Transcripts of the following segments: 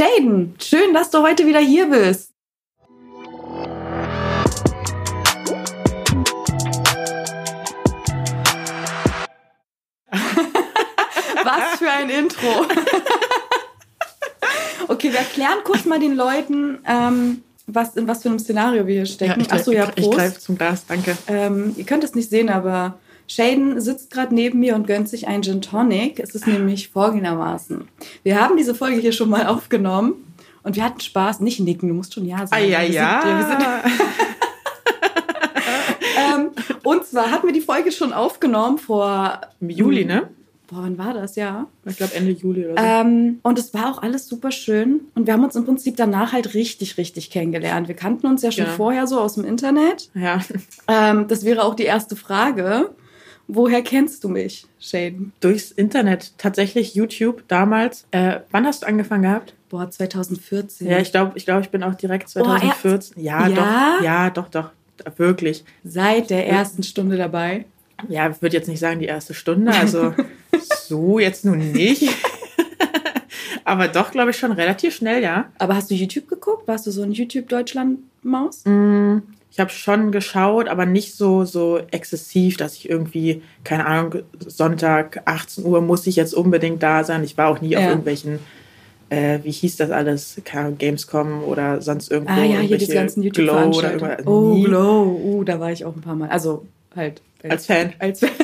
Shaden, schön, dass du heute wieder hier bist. Was für ein Intro. okay, wir erklären kurz mal den Leuten, ähm, was, in was für einem Szenario wir hier stecken. Ja, Achso, ja, Prost. Ich greife zum Glas, danke. Ähm, ihr könnt es nicht sehen, aber Shaden sitzt gerade neben mir und gönnt sich einen Gin Tonic. Es ist nämlich folgendermaßen. Wir haben diese Folge hier schon mal aufgenommen und wir hatten Spaß. Nicht nicken, du musst schon Ja sagen. Ah, ja, ja. Wir sind, ähm, und zwar hatten wir die Folge schon aufgenommen vor... Im Juli, ne? Boah, wann war das? Ja. Ich glaube Ende Juli oder so. Ähm, und es war auch alles super schön. Und wir haben uns im Prinzip danach halt richtig, richtig kennengelernt. Wir kannten uns ja schon ja. vorher so aus dem Internet. Ja. Ähm, das wäre auch die erste Frage. Woher kennst du mich, Shane? Durchs Internet. Tatsächlich YouTube damals. Äh, wann hast du angefangen gehabt? Boah, 2014. Ja, ich glaube, ich, glaub, ich bin auch direkt 2014. Boah, ja, ja, doch. Ja, doch, doch. Wirklich. Seit der ersten Stunde dabei? Ja, ich würde jetzt nicht sagen die erste Stunde. Also so jetzt nun nicht. Aber doch, glaube ich, schon relativ schnell, ja. Aber hast du YouTube geguckt? Warst du so ein YouTube-Deutschland-Maus? Mm, ich habe schon geschaut, aber nicht so, so exzessiv, dass ich irgendwie, keine Ahnung, Sonntag 18 Uhr muss ich jetzt unbedingt da sein. Ich war auch nie ja. auf irgendwelchen, äh, wie hieß das alles, Gamescom oder sonst irgendwo. Ah ja, hier diese ganzen YouTube-Glow oder Oh, nie. Glow, uh, da war ich auch ein paar Mal. Also halt. Als, als Fan. Als Fan.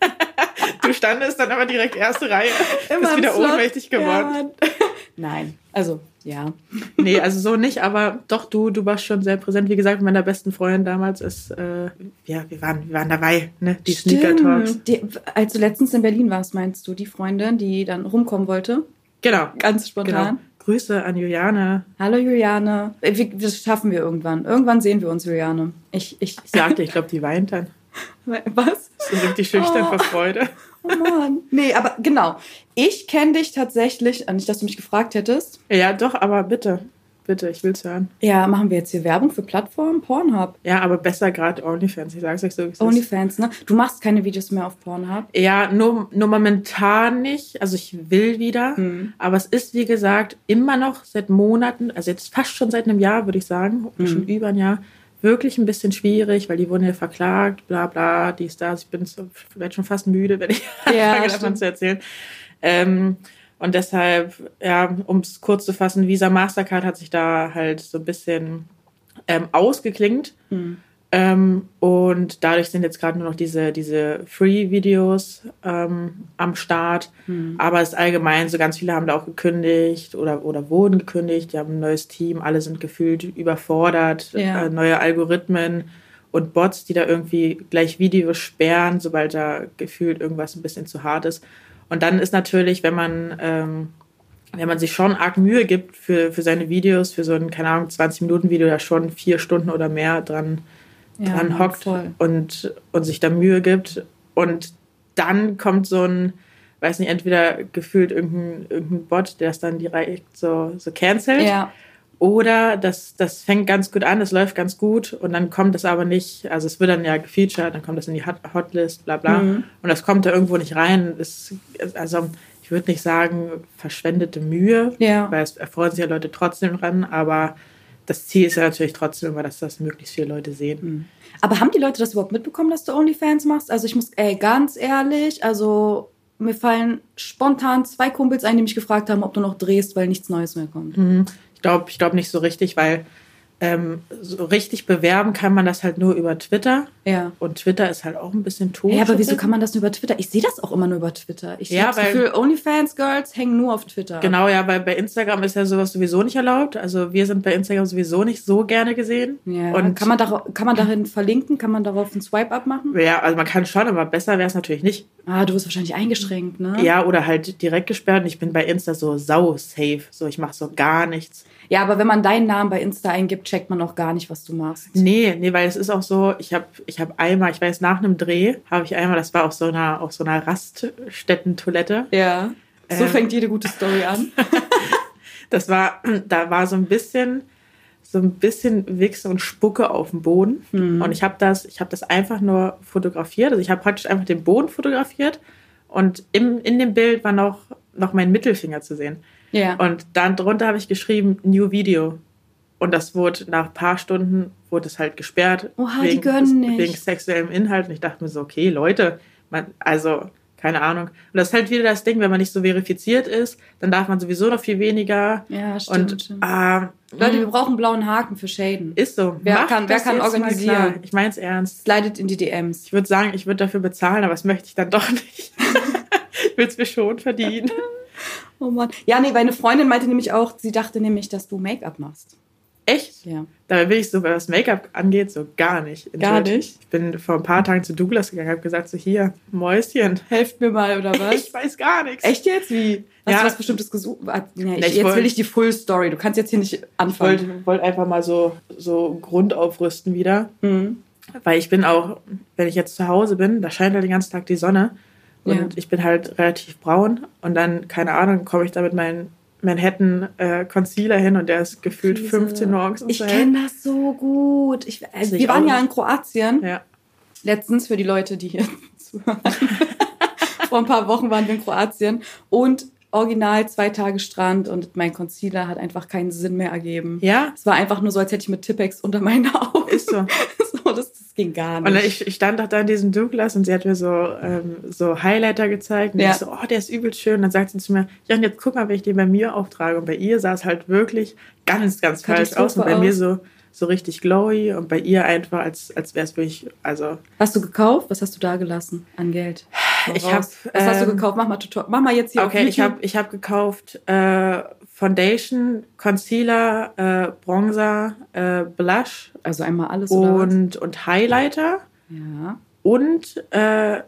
du standest dann aber direkt erste Reihe. Immer bist wieder Slot. ohnmächtig geworden. Ja, Nein, also ja. Nee, also so nicht, aber doch, du, du warst schon sehr präsent. Wie gesagt, meiner besten Freundin damals ist, äh, ja, wir waren, wir waren dabei, ne? Die Stimmt. Sneaker Talks. Die, als du letztens in Berlin warst, meinst du, die Freundin, die dann rumkommen wollte? Genau. Ganz spontan. Genau. Grüße an Juliane. Hallo Juliane. Äh, das schaffen wir irgendwann. Irgendwann sehen wir uns, Juliane. Ich, ich, ich sagte, ich glaube, die weint dann. Was? So richtig schüchtern oh. vor Freude. Oh Mann. Nee, aber genau. Ich kenne dich tatsächlich, äh, nicht, dass du mich gefragt hättest. Ja, doch, aber bitte. Bitte, ich will's hören. Ja, machen wir jetzt hier Werbung für Plattformen? Pornhub. Ja, aber besser gerade OnlyFans. Ich sag's euch so. OnlyFans, ne? Du machst keine Videos mehr auf Pornhub? Ja, nur, nur momentan nicht. Also ich will wieder. Mhm. Aber es ist, wie gesagt, immer noch seit Monaten, also jetzt fast schon seit einem Jahr, würde ich sagen, mhm. schon über ein Jahr, wirklich ein bisschen schwierig, weil die wurden ja verklagt, bla bla, dies, das. Ich bin so, werde schon fast müde, wenn ich ja, anfange davon zu erzählen. Ähm, und deshalb, ja, um es kurz zu fassen, Visa Mastercard hat sich da halt so ein bisschen ähm, ausgeklingt. Mhm. Ähm, und dadurch sind jetzt gerade nur noch diese, diese Free-Videos ähm, am Start. Mhm. Aber es ist allgemein so, ganz viele haben da auch gekündigt oder, oder wurden gekündigt. Die haben ein neues Team, alle sind gefühlt überfordert. Ja. Äh, neue Algorithmen und Bots, die da irgendwie gleich Videos sperren, sobald da gefühlt irgendwas ein bisschen zu hart ist. Und dann ist natürlich, wenn man, ähm, wenn man sich schon arg Mühe gibt für, für seine Videos, für so ein, keine Ahnung, 20-Minuten-Video, da schon vier Stunden oder mehr dran ja, dran hockt und, und sich da Mühe gibt. Und dann kommt so ein, weiß nicht, entweder gefühlt irgendein, irgendein Bot, der es dann direkt so, so cancelt. Ja. Oder das, das fängt ganz gut an, es läuft ganz gut und dann kommt es aber nicht, also es wird dann ja gefeatured, dann kommt das in die Hotlist, bla bla. Mhm. Und das kommt da irgendwo nicht rein. Das, also ich würde nicht sagen verschwendete Mühe, ja. weil es erfreuen sich ja Leute trotzdem dran, aber das Ziel ist ja natürlich trotzdem immer, dass das möglichst viele Leute sehen. Mhm. Aber haben die Leute das überhaupt mitbekommen, dass du OnlyFans machst? Also ich muss, ey, ganz ehrlich, also mir fallen spontan zwei Kumpels ein, die mich gefragt haben, ob du noch drehst, weil nichts Neues mehr kommt. Mhm. Ich glaube ich glaub nicht so richtig, weil ähm, so richtig bewerben kann man das halt nur über Twitter. Ja. Und Twitter ist halt auch ein bisschen tot. Ja, aber wieso kann man das nur über Twitter? Ich sehe das auch immer nur über Twitter. Ich ja, habe das Gefühl, OnlyFans-Girls hängen nur auf Twitter. Genau, ja, weil bei Instagram ist ja sowas sowieso nicht erlaubt. Also wir sind bei Instagram sowieso nicht so gerne gesehen. Ja. Und kann man, da, kann man darin verlinken? Kann man darauf einen Swipe-Up machen? Ja, also man kann schon, aber besser wäre es natürlich nicht. Ah, du wirst wahrscheinlich eingeschränkt, ne? Ja, oder halt direkt gesperrt. Und ich bin bei Insta so sau-safe. So, ich mache so gar nichts. Ja, aber wenn man deinen Namen bei Insta eingibt, checkt man auch gar nicht, was du machst. Nee, nee, weil es ist auch so, ich habe ich hab einmal, ich weiß, nach einem Dreh habe ich einmal, das war auf so einer, auf so einer Raststätten-Toilette. Ja. So ähm, fängt jede gute Story an. das war, da war so ein bisschen, so ein bisschen Wichse und Spucke auf dem Boden. Mhm. Und ich habe das, ich habe das einfach nur fotografiert. Also ich habe praktisch einfach den Boden fotografiert und im, in dem Bild war noch, noch mein Mittelfinger zu sehen. Ja. Und dann drunter habe ich geschrieben, New Video. Und das wurde nach ein paar Stunden, wurde es halt gesperrt. Oha, die wegen, gönnen nicht. wegen sexuellem Inhalt. Und ich dachte mir so, okay, Leute, man, also, keine Ahnung. Und das ist halt wieder das Ding, wenn man nicht so verifiziert ist, dann darf man sowieso noch viel weniger. Ja, stimmt. Und stimmt. ah, Leute, wir brauchen blauen Haken für Shaden. ist so. Wer Macht kann- wer kann organisieren? Ich meine es ernst. Slidet in die DMs. Ich würde sagen, ich würde dafür bezahlen, aber das möchte ich dann doch nicht. ich will es mir schon verdienen. Oh Mann. Ja, nee, meine Freundin meinte nämlich auch, sie dachte nämlich, dass du Make-up machst. Echt? Ja. Dabei bin ich so, was Make-up angeht, so gar nicht. Gar nicht? Ich bin vor ein paar Tagen zu Douglas gegangen, habe gesagt, so hier, Mäuschen. Helft mir mal, oder was? Ich weiß gar nichts. Echt jetzt? Wie? Hast Ja. du was Bestimmtes gesucht? Nee, ich, ich jetzt will ich die Full Story. Du kannst jetzt hier nicht Ich anfangen. wollte wollt einfach mal so, so Grund aufrüsten wieder. Mhm. Weil ich bin auch, wenn ich jetzt zu Hause bin, da scheint halt den ganzen Tag die Sonne. Und Ja. ich bin halt relativ braun. Und dann, keine Ahnung, komme ich da mit meinem Manhattan äh, Concealer hin und der ist gefühlt Diese- 15 morgens. und Ich kenne das so gut. Ich, also, wir waren ja in Kroatien. Ja. Letztens für die Leute, die hier zuhören. Vor ein paar Wochen waren wir in Kroatien und original zwei Tage Strand und mein Concealer hat einfach keinen Sinn mehr ergeben. Ja, Es war einfach nur so, als hätte ich mit Tippex unter meine Augen. ist so. so das, das ging gar Und nicht. ich, ich stand doch da in diesem Douglas und sie hat mir so, ähm, so Highlighter gezeigt. Und Ja. ich so, oh, der ist übel schön. Und dann sagt sie zu mir, ja, und jetzt guck mal, wenn ich den bei mir auftrage. Und bei ihr sah es halt wirklich ganz, ganz falsch aus. Und bei aus. mir so, so richtig glowy. Und bei ihr einfach, als, als wäre es wirklich, also, Hast du gekauft? Was hast du da gelassen an Geld? Ich hab, Was hast du ähm, gekauft? Mach mal, Tutor mach mal jetzt hier okay, ich habe ich hab gekauft äh, Foundation, Concealer, äh, Bronzer, äh, Blush also einmal alles und, und Highlighter. Ja. und äh,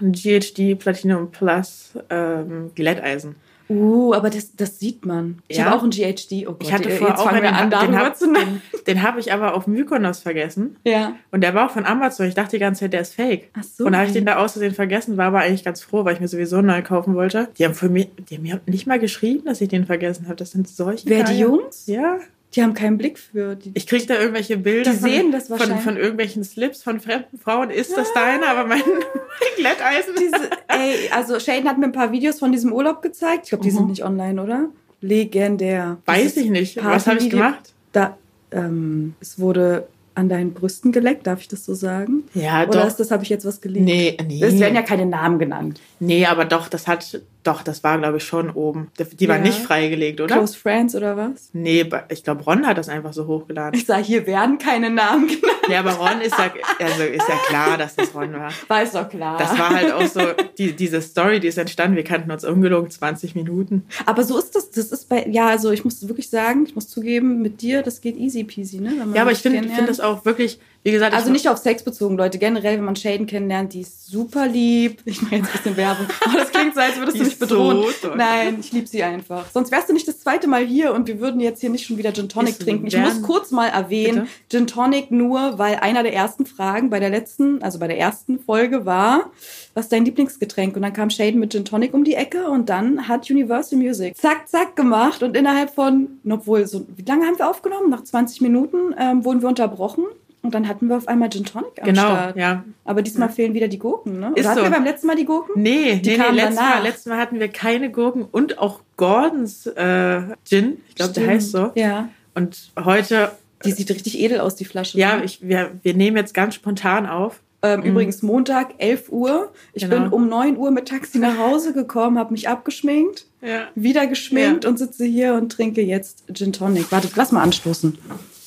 ein GHD Platinum Plus ähm, Glätteisen. Uh, aber das, das sieht man. Ich Ja. habe auch einen GHD. Oh Gott, Ich hatte jetzt vorher auch fangen einen, an, den habe nennen. den, den hab ich aber auf Mykonos vergessen. Ja. Und der war auch von Amazon. Ich dachte die ganze Zeit, der ist fake. Ach so. Und da habe ich den da aus Versehen vergessen, war aber eigentlich ganz froh, weil ich mir sowieso neu kaufen wollte. Die haben, für mich, die haben mir nicht mal geschrieben, dass ich den vergessen habe. Das sind solche Wer, die Geier. Jungs? Ja. Die haben keinen Blick für die. Ich krieg da irgendwelche Bilder Die sehen das von, wahrscheinlich. von irgendwelchen Slips von fremden Frauen. Ist das deine? Aber mein, mein Glätteisen. Diese, ey, also Shaden hat mir ein paar Videos von diesem Urlaub gezeigt. Ich glaube, die sind nicht online, oder? Legendär. Weiß Dieses ich nicht. Was habe ich gemacht? Da, ähm, es wurde an deinen Brüsten geleckt, darf ich das so sagen? Ja, Oder doch. ist das, habe ich jetzt was gelesen? Nee, nee. Es werden ja keine Namen genannt. Nee, aber doch, das hat, doch, das war, glaube ich, schon oben. Die war Ja. nicht freigelegt, oder? Close Friends oder was? Nee, ich glaube, Ron hat das einfach so hochgeladen. Ich sage, hier werden keine Namen genannt. ja, aber Ron ist ja, also ist ja klar, dass das Ron war. War ist doch klar. Das war halt auch so, die, diese Story, die ist entstanden. Wir kannten uns ungelogen 20 Minuten. Aber so ist das. Das ist bei, ja, also ich muss wirklich sagen, ich muss zugeben, mit dir, das geht easy peasy, ne? Ja, aber ich finde find das auch wirklich, wie gesagt, Also ich, nicht auf Sex bezogen, Leute. Generell, wenn man Shaden kennenlernt, die ist super lieb. Ich mache jetzt ein bisschen Werbung. Oh, das klingt so, als würdest du mich bedrohen. so. Nein, ich liebe sie einfach. Sonst wärst du nicht das zweite Mal hier und wir würden jetzt hier nicht schon wieder Gin Tonic Ist trinken. Ich muss kurz mal erwähnen, Bitte? Gin Tonic nur, weil einer der ersten Fragen bei der letzten, also bei der ersten Folge war, was ist dein Lieblingsgetränk? Und dann kam Shaden mit Gin Tonic um die Ecke und dann hat Universal Music zack, zack gemacht und innerhalb von, obwohl, so, wie lange haben wir aufgenommen? Nach 20 Minuten ähm, wurden wir unterbrochen. Und dann hatten wir auf einmal Gin Tonic am genau, Start. ja. Aber diesmal fehlen wieder die Gurken, ne? Ist Oder hatten so. wir beim letzten Mal die Gurken? Nee, Die nee, nee letztes. Mal, letztes Mal hatten wir keine Gurken und auch Gordons äh, Gin. Ich glaube, der heißt so. Ja. Und heute, Die sieht richtig edel aus, die Flasche. ja, ne? ich, wir, wir nehmen jetzt ganz spontan auf. Ähm, Übrigens Montag, 11 Uhr. Ich Genau. bin um 9 Uhr mit Taxi nach Hause gekommen, habe mich abgeschminkt, Ja. wieder geschminkt und sitze hier und trinke jetzt Gin Tonic. Warte, lass mal anstoßen.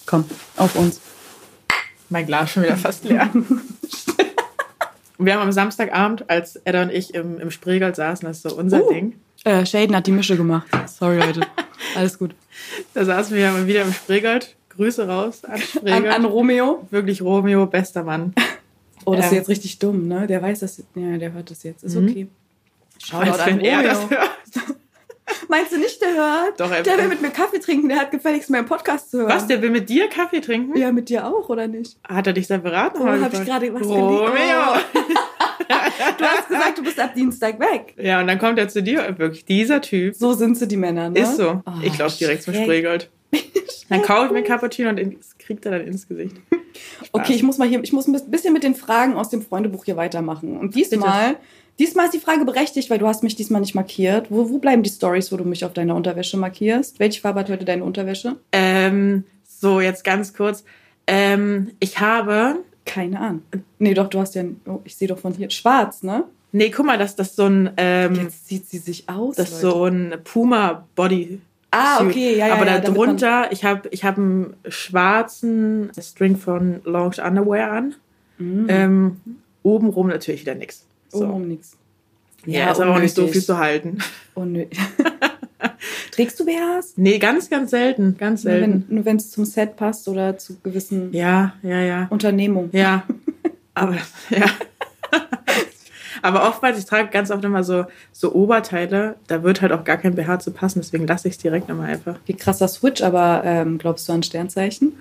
Komm, auf uns. Mein Glas schon wieder fast leer. Wir haben am Samstagabend, als Edda und ich im, im Spreegold saßen, das ist so unser Uh. Ding, Äh, Shaden hat die Mische gemacht. Sorry, Leute. Alles gut. da saßen wir mal wieder im Spreegold. Grüße raus an An, Spreegold. an Romeo. Wirklich Romeo, bester Mann. Oh, das ist Ähm. jetzt richtig dumm, ne? Der weiß das. Ja, der hört das jetzt. Ist Mhm. okay. Als an wenn er Romeo. das hört. Meinst du nicht, der hört? Doch, er- der will mit mir Kaffee trinken, der hat gefälligst meinen Podcast zu hören. Was, der will mit dir Kaffee trinken? Ja, mit dir auch, oder nicht? Hat er dich separat Oh, nochmal hab ich gerade was Romeo. gelesen? Du hast gesagt, du bist ab Dienstag weg. Ja, und dann kommt er zu dir. Wirklich, dieser Typ So sind sie, die Männer, ne? ist so. Oh, ich laufe direkt zum. Spreegold. Dann kaufe ich mir einen Cappuccino und das kriegt er dann ins Gesicht. Okay, ich muss mal hier, ich muss ein bisschen mit den Fragen aus dem Freundebuch hier weitermachen. Und diesmal Diesmal ist die Frage berechtigt, weil du hast mich diesmal nicht markiert. Wo, wo bleiben die Stories, wo du mich auf deiner Unterwäsche markierst? Welche Farbe hat heute deine Unterwäsche? Ähm, so, jetzt ganz kurz. Ähm, ich habe. Keine Ahnung. Nee, doch, du hast ja. Oh, ich sehe doch von hier. Schwarz, ne? Nee, guck mal, das, das ist so ein. Ähm, Jetzt sieht sie sich aus. das ist so ein Puma-Body. Ah, okay, ja, ja. Aber ja, darunter, ich habe ich hab einen schwarzen String von Lounge Underwear an. Mhm. Ähm, obenrum natürlich wieder nix. So. Oh, um nix. Ja, ist aber auch nicht so viel zu halten. Unnötig. Trägst du BHs? Nee, ganz, ganz selten. Ganz selten. nur wenn es zum Set passt oder zu gewissen Ja, ja, ja. Unternehmungen. Ja. Aber, ja. Aber oftmals, ich trage ganz oft immer so, so Oberteile, da wird halt auch gar kein BH zu passen, deswegen lasse ich es direkt immer einfach. Wie krasser Switch, aber ähm, glaubst du an Sternzeichen?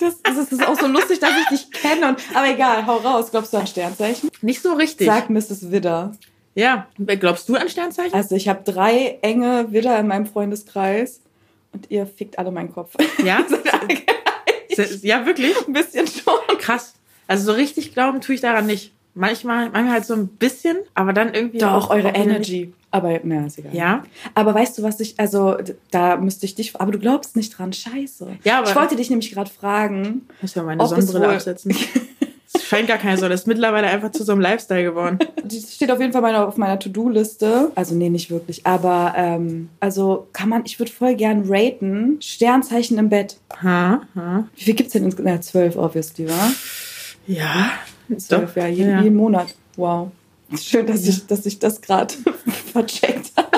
Das, das ist auch so lustig, dass ich dich kenne. Und, aber egal, hau raus. Glaubst du an Sternzeichen? Nicht so richtig. Sag Mrs. Widder. Ja. Glaubst du an Sternzeichen? Also ich habe drei enge Widder in meinem Freundeskreis und ihr fickt alle meinen Kopf. Ja? ja, wirklich? Ein bisschen schon. Krass. Also so richtig glauben tue ich daran nicht. Manchmal, manchmal halt so ein bisschen, aber dann irgendwie Doch, auch eure Energy. Aber mehr ist egal. Ja. Aber weißt du, was ich, also da müsste ich dich, aber du glaubst nicht dran, scheiße. Ja, aber- ich wollte dich nämlich gerade fragen, Muss ja meine Sonnenbrille absetzen. Es scheint gar keine Sonne. Das ist mittlerweile einfach zu so einem Lifestyle geworden. Das steht auf jeden Fall auf meiner To-Do-Liste. Also nee, nicht wirklich. Aber ähm, also kann man, ich würde voll gern raten. Sternzeichen im Bett. Ha, ha. Wie viel gibt's denn insgesamt? Ja, zwölf, obviously, wa? Ja. Zwölf, ja, jeden, ja. jeden Monat. Wow. Schön, dass ich, dass ich das gerade vercheckt habe.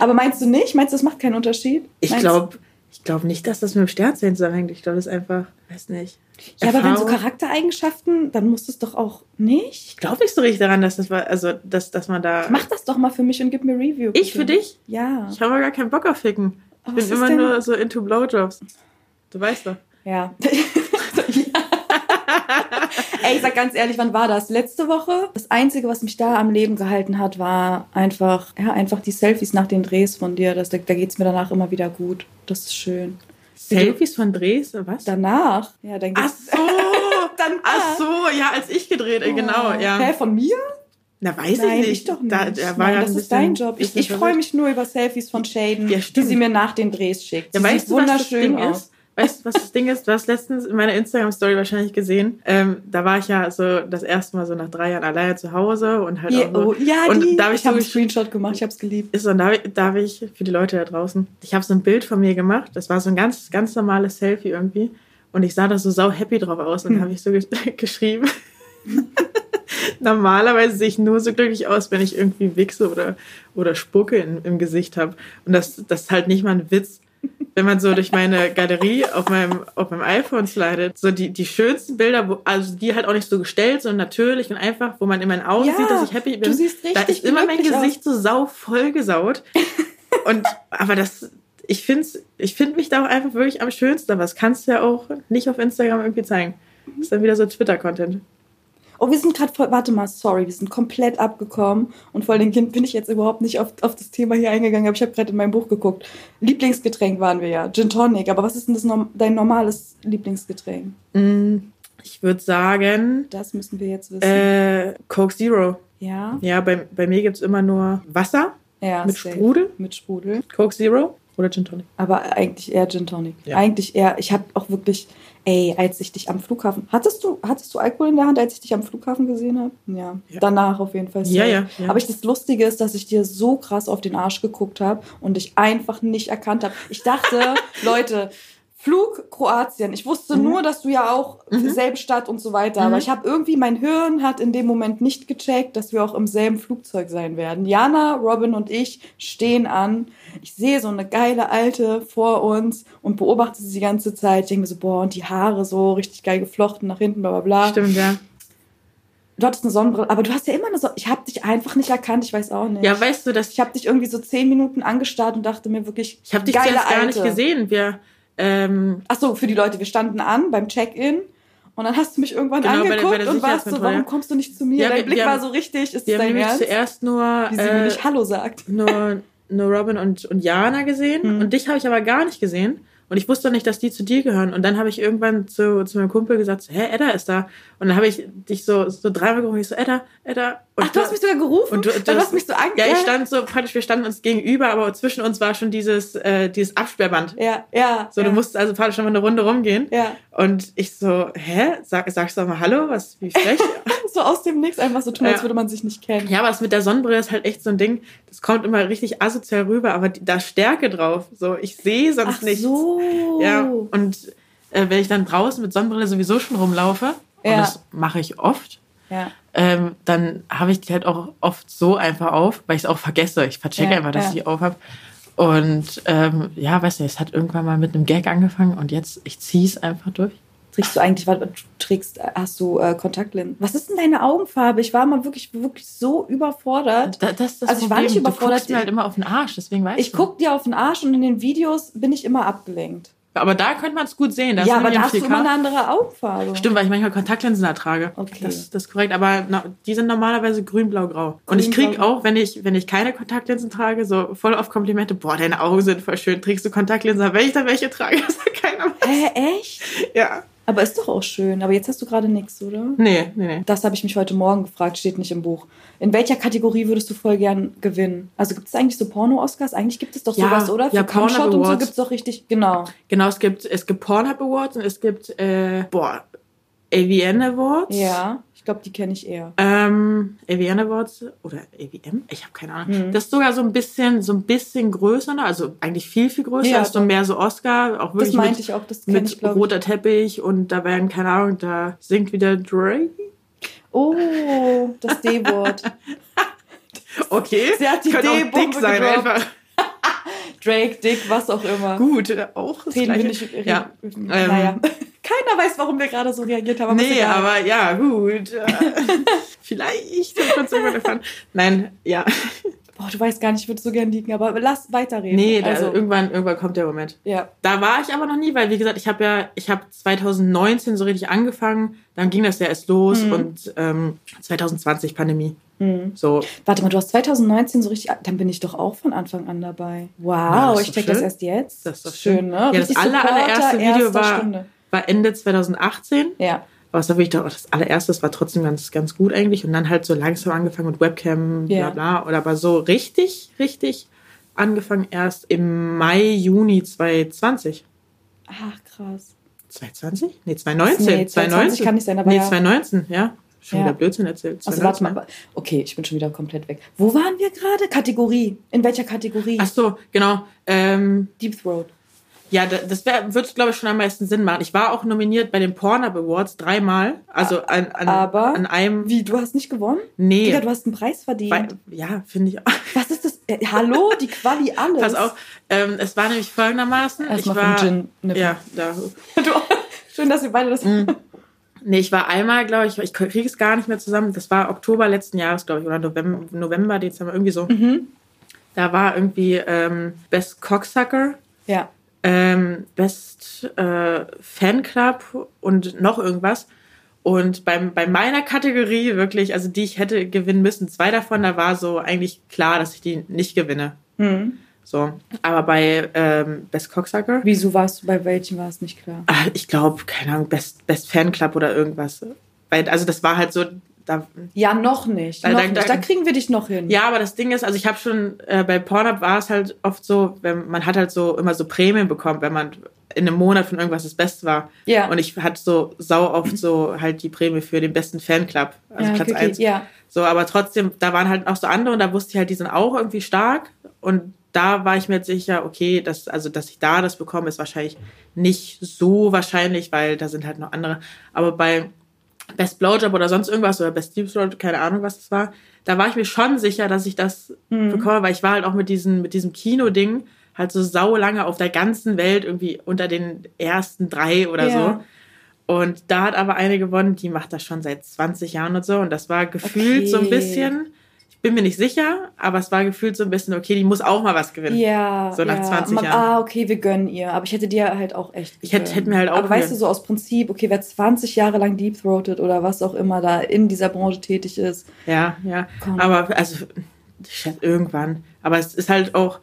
Aber meinst du nicht? Meinst du, das macht keinen Unterschied? Ich glaube ich glaub nicht, dass das mit dem Sternzeichen zusammenhängt. Ich glaube, das ist einfach, weiß nicht. Ja, aber wenn so. Charaktereigenschaften, dann muss es doch auch nicht. Ich glaube nicht so richtig daran, dass das war, also dass, dass man da. Mach das doch mal für mich und gib mir Review. ich für bitte. dich? Ja. Ich habe aber gar keinen Bock auf Ficken. Ich bin immer denn- nur so into Blowjobs. Du weißt doch. Ja. Ey, ich sag ganz ehrlich, wann war das? Letzte Woche? Das Einzige, was mich da am Leben gehalten hat, war einfach, ja, einfach die Selfies nach den Drehs von dir. Das, da da geht's mir danach immer wieder gut. Das ist schön. Selfies von Drehs oder was? Danach? Ja, dann Ach geht's. so! Danach. Ach so, ja, als ich gedreht, äh, genau, ja. Hä, von mir? Na, weiß Nein, ich nicht. ich doch nicht. Da, war Nein, das ist dein Job. Ich, ich freue mich nur über Selfies von Shaden, Ja, die sie mir nach den Drehs schickt. Ja, Sie weißt sieht du, was das wunderschön Ding aus. ist? Weißt du, was das Ding ist? Du hast letztens in meiner Instagram-Story wahrscheinlich gesehen. Ähm, da war ich ja so das erste Mal so nach drei Jahren alleine zu Hause und halt Ja, auch so. oh, ja, und die. da habe ich ich so habe einen gesch- Screenshot gemacht, ich habe es geliebt. ist so, und da, hab da habe ich für die Leute da draußen, ich habe so ein Bild von mir gemacht. Das war so ein ganz, ganz normales Selfie irgendwie. Und ich sah da so sau happy drauf aus. Und Hm. habe ich so gesch geschrieben. Normalerweise sehe ich nur so glücklich aus, wenn ich irgendwie Wichse oder, oder Spucke in, im Gesicht habe. Und das, das ist halt nicht mal ein Witz. Wenn man so durch meine Galerie auf meinem, auf meinem iPhone slidet, so die, die schönsten Bilder, wo, also die halt auch nicht so gestellt, sondern natürlich und einfach, wo man in meinen Augen Ja, sieht, dass ich happy bin. du siehst da richtig ist immer mein glücklich aus. Gesicht so sau vollgesaut. Und, aber das, ich finde ich find mich da auch einfach wirklich am schönsten. Aber das kannst du ja auch nicht auf Instagram irgendwie zeigen. Das ist dann wieder so Twitter-Content. Oh, wir sind gerade voll, warte mal, sorry, wir sind komplett abgekommen und vor allem bin ich jetzt überhaupt nicht auf, auf das Thema hier eingegangen, aber ich habe gerade in meinem Buch geguckt. Lieblingsgetränk waren wir ja, Gin Tonic, aber was ist denn das dein normales Lieblingsgetränk? Mm, Ich würde sagen, Das müssen wir jetzt wissen. äh, Coke Zero. ja, Ja, bei, bei mir gibt es immer nur Wasser ja, mit safe. Sprudel, Mit Sprudel. Coke Zero oder Gin Tonic. Aber eigentlich eher Gin Tonic. Ja. Eigentlich eher, ich habe auch wirklich, ey, als ich dich am Flughafen, hattest du, hattest du Alkohol in der Hand, als ich dich am Flughafen gesehen habe? Ja. Ja. Danach auf jeden Fall. Ja, ja, ja. Aber ich, das Lustige ist, dass ich dir so krass auf den Arsch geguckt habe und dich einfach nicht erkannt habe. Ich dachte, Leute, Flug Kroatien. Ich wusste Mhm. nur, dass du ja auch Mhm. selbe Stadt und so weiter. Aber Mhm. ich habe irgendwie, mein Hirn hat in dem Moment nicht gecheckt, dass wir auch im selben Flugzeug sein werden. Jana, Robin und ich stehen an. Ich sehe so eine geile Alte vor uns und beobachte sie die ganze Zeit. Ich denke mir so, boah, und die Haare so richtig geil geflochten nach hinten, bla bla bla. Stimmt, ja. Du hattest eine Sonnenbrille, aber du hast ja immer eine Sonnenbrille. Ich habe dich einfach nicht erkannt, ich weiß auch nicht. Ja, weißt du, dass Ich habe dich irgendwie so zehn Minuten angestarrt und dachte mir wirklich, ich habe dich geile gar nicht gesehen. Wir, ähm, Ach so, für die Leute, wir standen an beim Check-in und dann hast du mich irgendwann Genau, bei der- angeguckt bei der und warst so, warum kommst du nicht zu mir? Ja, Dein Blick wir war haben- so richtig, ist das haben dein Ernst? zuerst nur, Wie sie mir äh, nicht Hallo sagt. nur, nur Robin und, und Jana gesehen Mhm. und dich habe ich aber gar nicht gesehen. Und ich wusste nicht, dass die zu dir gehören. Und dann habe ich irgendwann zu, zu meinem Kumpel gesagt, so, hä, Edda ist da. Und dann habe ich dich so, so dreimal gerufen, ich so, Edda, Edda. Und Ach, du hast mich sogar gerufen? Und du, du hast mich so ange- Ja, ich stand so, praktisch, wir standen uns gegenüber, aber zwischen uns war schon dieses, äh, dieses Absperrband. Ja, ja. So, ja. du musst also praktisch schon mal eine Runde rumgehen. Ja. Und ich so, hä? Sag, sagst du doch mal Hallo? Was, wie frech? So aus dem Nix einfach so tun, als Ja. würde man sich nicht kennen. ja, aber das mit der Sonnenbrille ist halt echt so ein Ding, das kommt immer richtig asozial rüber, aber die, da Stärke drauf. So, ich sehe sonst Ach nichts. so. Ja, und äh, wenn ich dann draußen mit Sonnenbrille sowieso schon rumlaufe, und Ja. das mache ich oft, Ja. ähm, dann habe ich die halt auch oft so einfach auf, weil ich es auch vergesse. Ich verchecke Ja, einfach, dass ich die auf habe. Und ähm, ja, weißt du, es hat irgendwann mal mit einem Gag angefangen und jetzt, ich ziehe es einfach durch. Trägst du eigentlich, du trägst, hast du äh, Kontaktlinsen? Was ist denn deine Augenfarbe? Ich war mal wirklich, wirklich so überfordert. Da, das das Also ich war nicht überfordert. Du guckst mir halt immer auf den Arsch, deswegen weiß Ich guck dir auf den Arsch und in den Videos bin ich immer abgelenkt. Aber da könnte man es gut sehen. Da ist ja, aber da hast du 4K. immer eine andere Augenfarbe. Stimmt, weil ich manchmal Kontaktlinsen ertrage. Okay. Das, das ist korrekt. Aber na, die sind normalerweise grün, blau, grau. Und ich krieg Grün-blau-grau. auch, wenn ich, wenn ich keine Kontaktlinsen trage, so voll auf Komplimente. Boah, deine Augen sind voll schön. Trägst du Kontaktlinsen? Wenn ich dann welche trage, das sagt keiner was. Hä, echt? Ja. Aber ist doch auch schön. Aber jetzt hast du gerade nichts, oder? Nee, nee, nee. Das habe ich mich heute Morgen gefragt, steht nicht im Buch. In welcher Kategorie würdest du voll gern gewinnen? Also gibt es eigentlich so Porno-Oscars? Eigentlich gibt es doch Ja, sowas, oder? Für ja, Pornhub und so gibt es doch richtig, genau. Genau, es gibt, es gibt Pornhub Awards und es gibt, äh, boah, AVN Awards. Ja, glaube, die kenne ich eher. Ähm, AVN Awards oder AVM? Ich habe keine Ahnung. Hm. Das ist sogar so ein bisschen, so ein bisschen größer, ne? also eigentlich viel, viel größer. Ja, das ist so mehr so Oscar, auch Das wirklich meinte mit, ich auch, das kenne mit ich, glaube ich. roter Teppich und da werden, keine Ahnung, da singt wieder Drake. Oh, das D-Wort. Okay, Sie hat die D-Bombe dick sein gedroppt. einfach. Drake, Dick, was auch immer. Gut, auch das Reden wir nicht. Ja. Reden, Ähm, naja. Keiner weiß, warum wir gerade so reagiert haben. Aber Nee, aber ja, gut. Vielleicht irgendwann erfahren. Nein, ja. Boah, du weißt gar nicht, ich würde so gern liegen, aber lass weiterreden. Nee, da, also, irgendwann, irgendwann kommt der Moment. ja. Da war ich aber noch nie, weil wie gesagt, ich habe ja, ich habe 2019 so richtig angefangen, dann ging das ja erst los Mhm. und ähm, 2020 Pandemie. Hm. So, Warte mal, du hast 2019 so richtig, dann bin ich doch auch von Anfang an dabei. Wow, Ja, das ich check das schön. erst jetzt. Das ist doch schön, schön. ne? Ja, das aller, allererste Video war, Stunde. War Ende 2018. Ja. Aber es war wirklich doch, das allererste, das war trotzdem ganz, ganz gut eigentlich. Und dann halt so langsam angefangen mit Webcam, bla Ja. bla. Oder aber so richtig, richtig angefangen erst im Mai, Juni 2020. Ach, krass. 2020? Nee, 2019. Nee, 2020 kann nicht sein, aber Nee, ja. 2019, ja. Schon Ja. wieder Blödsinn erzählt. Also warte 2019. mal. Okay, ich bin schon wieder komplett weg. Wo waren wir gerade? Kategorie. In welcher Kategorie? Ach so, genau. Ähm, Deep Throat. Ja, da- das wär, wird, glaube ich, schon am meisten Sinn machen. Ich war auch nominiert bei den Pornhub Awards dreimal. Also an, an, Aber- an einem. Wie, du hast nicht gewonnen? Nee. Digga, du hast einen Preis verdient. Weil, ja, finde ich auch. Was ist das? Äh, hallo, die Quali alles. Pass auf, ähm, es war nämlich folgendermaßen. Erstmal ich war, Gin. nippen. Ja, da. Du, schön, dass wir beide das. Mhm. Nee, ich war einmal, glaube ich, ich kriege es gar nicht mehr zusammen. Das war Oktober letzten Jahres, glaube ich, oder November, November, Dezember, irgendwie so. Mhm. Da war irgendwie ähm, Best Cocksucker, Ja. Ähm, Best äh, Fanclub und noch irgendwas. Und beim, bei meiner Kategorie wirklich, also die ich hätte gewinnen müssen, zwei davon, da war so eigentlich klar, dass ich die nicht gewinne. Mhm. So. Aber bei ähm, Best Cocksucker, Wieso warst du bei welchen war es nicht klar? ah, ich glaube, keine Ahnung, Best, Best Fanclub oder irgendwas. Weil, also das war halt so, da, Ja, noch nicht. Noch da- nicht. da- Da kriegen wir dich noch hin. Ja, aber das Ding ist, also ich habe schon, äh, bei Pornhub war es halt oft so, wenn, man hat halt so immer so Prämien bekommen, wenn man in einem Monat von irgendwas das Beste war. Ja. Und ich hatte so sau oft so halt die Prämie für den besten Fanclub, also ja, Platz okay, okay. eins. Ja. So, aber trotzdem, da waren halt auch so andere und da wusste ich halt, die sind auch irgendwie stark. Und da war ich mir jetzt sicher, okay, dass, also, dass ich da das bekomme, ist wahrscheinlich nicht so wahrscheinlich, weil da sind halt noch andere. Aber bei Best Blowjob oder sonst irgendwas oder Best Deep Throat, keine Ahnung, was das war, da war ich mir schon sicher, dass ich das Mhm. bekomme, weil ich war halt auch mit diesem, mit diesem Kino-Ding halt so sau lange auf der ganzen Welt irgendwie unter den ersten drei oder Ja. so. Und da hat aber eine gewonnen, die macht das schon seit 20 Jahren und so. Und das war gefühlt so ein Okay. bisschen, ich bin mir nicht sicher, aber es war gefühlt so ein bisschen, okay, die muss auch mal was gewinnen. Ja. So nach ja. 20 Man- Jahren. Ah, okay, wir gönnen ihr. Aber ich hätte dir halt auch echt. Ich hätte- gegönnt. hätte mir halt auch Aber weißt du, gegönnt. so aus Prinzip, okay, wer 20 Jahre lang Deep Throated oder was auch immer da in dieser Branche tätig ist. Ja, ja. Komm. Aber also, ich schätze irgendwann. Aber es ist halt auch,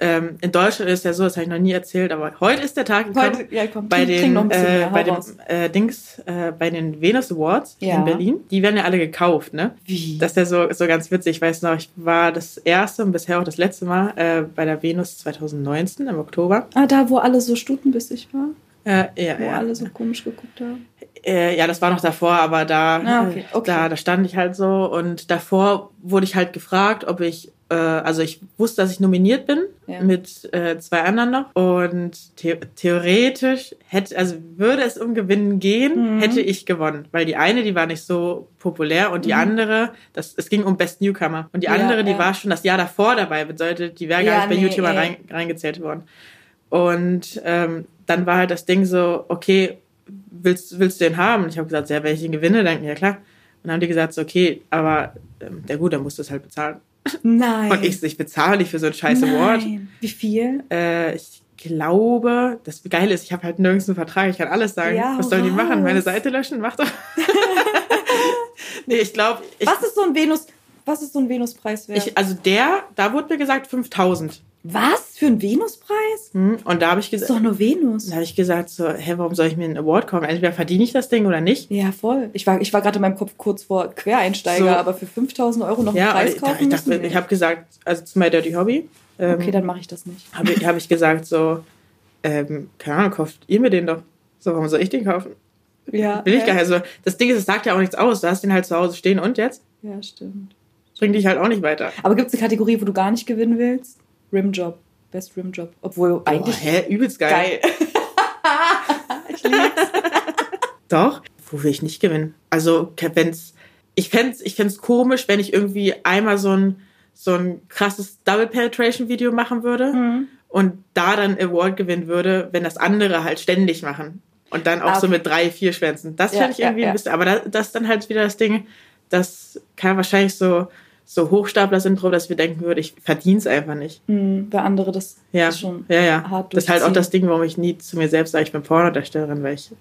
ähm, in Deutschland ist ja so, das habe ich noch nie erzählt, aber heute ist der Tag gekommen, Heute, ja, komm, bei den, äh, bei raus. äh, Dings, äh, bei den Venus Awards Ja. in Berlin. Die werden ja alle gekauft, ne? Wie? Das ist ja so, so ganz witzig. Ich weiß noch, ich war das erste und bisher auch das letzte Mal äh, bei der Venus 2019 im Oktober. ah, da, wo alle so stutenbissig waren? Äh, ja, Wo ja. alle so komisch geguckt haben? Äh, ja, das war noch davor, aber da, Ah, okay, äh, okay. da, da stand ich halt so und davor wurde ich halt gefragt, ob ich, äh, also ich wusste, dass ich nominiert bin Ja. mit äh, zwei anderen noch und the theoretisch hätte, also würde es um Gewinnen gehen, Mhm. hätte ich gewonnen, weil die eine, die war nicht so populär und die andere, das, es ging um Best Newcomer und die Mhm. Ja, andere, die ja. war schon das Jahr davor dabei, bedeutet, die wäre gar nicht bei nee, YouTuber rein, reingezählt worden. Und ähm, dann war halt das Ding so, okay, willst, willst du den haben? Und ich habe gesagt, ja, wenn ich ihn gewinne, dann ja klar. Und dann haben die gesagt, so, okay, aber ähm, der gut, dann musst du es halt bezahlen. Nein. Und ich, ich bezahle nicht für so ein scheiß Award. Nein. Wie viel? Äh, ich glaube, das Geile ist, ich habe halt nirgends einen Vertrag, ich kann alles sagen. Ja, Was sollen die machen? Meine Seite löschen? Mach doch. nee, ich glaube, Was ist so ein Venus, was ist so ein Venuspreis wert? ich, also der, da wurde mir gesagt 5000. was? Für einen Venuspreis? Hm? Und da habe ich Das ist gesagt, doch nur Venus. da habe ich gesagt so, hä, warum soll ich mir einen Award kaufen? Entweder verdiene ich das Ding oder nicht. Ja, voll. Ich war, ich war gerade in meinem Kopf kurz vor Quereinsteiger, So. aber für 5000 Euro noch einen Ja, Preis kaufen ich, müssen? ich habe gesagt, also zu My Dirty Hobby, ähm, Okay, dann mache ich das nicht. habe ich, hab ich gesagt so, ähm, keine Ahnung, kauft ihr mir den doch. So, warum soll ich den kaufen? Ja, Will ich ja. gar nicht. Also, das Ding ist, es sagt ja auch nichts aus. Du hast den halt zu Hause stehen und jetzt Ja, stimmt. bringt dich halt auch nicht weiter. Aber gibt es eine Kategorie, wo du gar nicht gewinnen willst? Rimjob. Best Rimjob. Obwohl eigentlich Boah, hä, übelst geil. geil. ich lieb's. Doch, wo will ich nicht gewinnen? Also, wenn's, ich fände ich fänd's komisch, wenn ich irgendwie einmal so ein, so ein krasses Double Penetration Video machen würde Mhm. und da dann Award gewinnen würde, wenn das andere halt ständig machen. Und dann auch Ah, so okay. mit drei, vier Schwänzen. Das Ja, fände ich ja, irgendwie ja. ein bisschen, aber das, das ist dann halt wieder das Ding, das kann wahrscheinlich so, so Hochstapler-Syndrom, dass wir denken würde, ich verdiene es einfach nicht. Hm, bei andere das Ja, ist schon ja, ja. hart Das ist halt auch das Ding, warum ich nie zu mir selbst sage, ich bin Pornodarstellerin, weil ich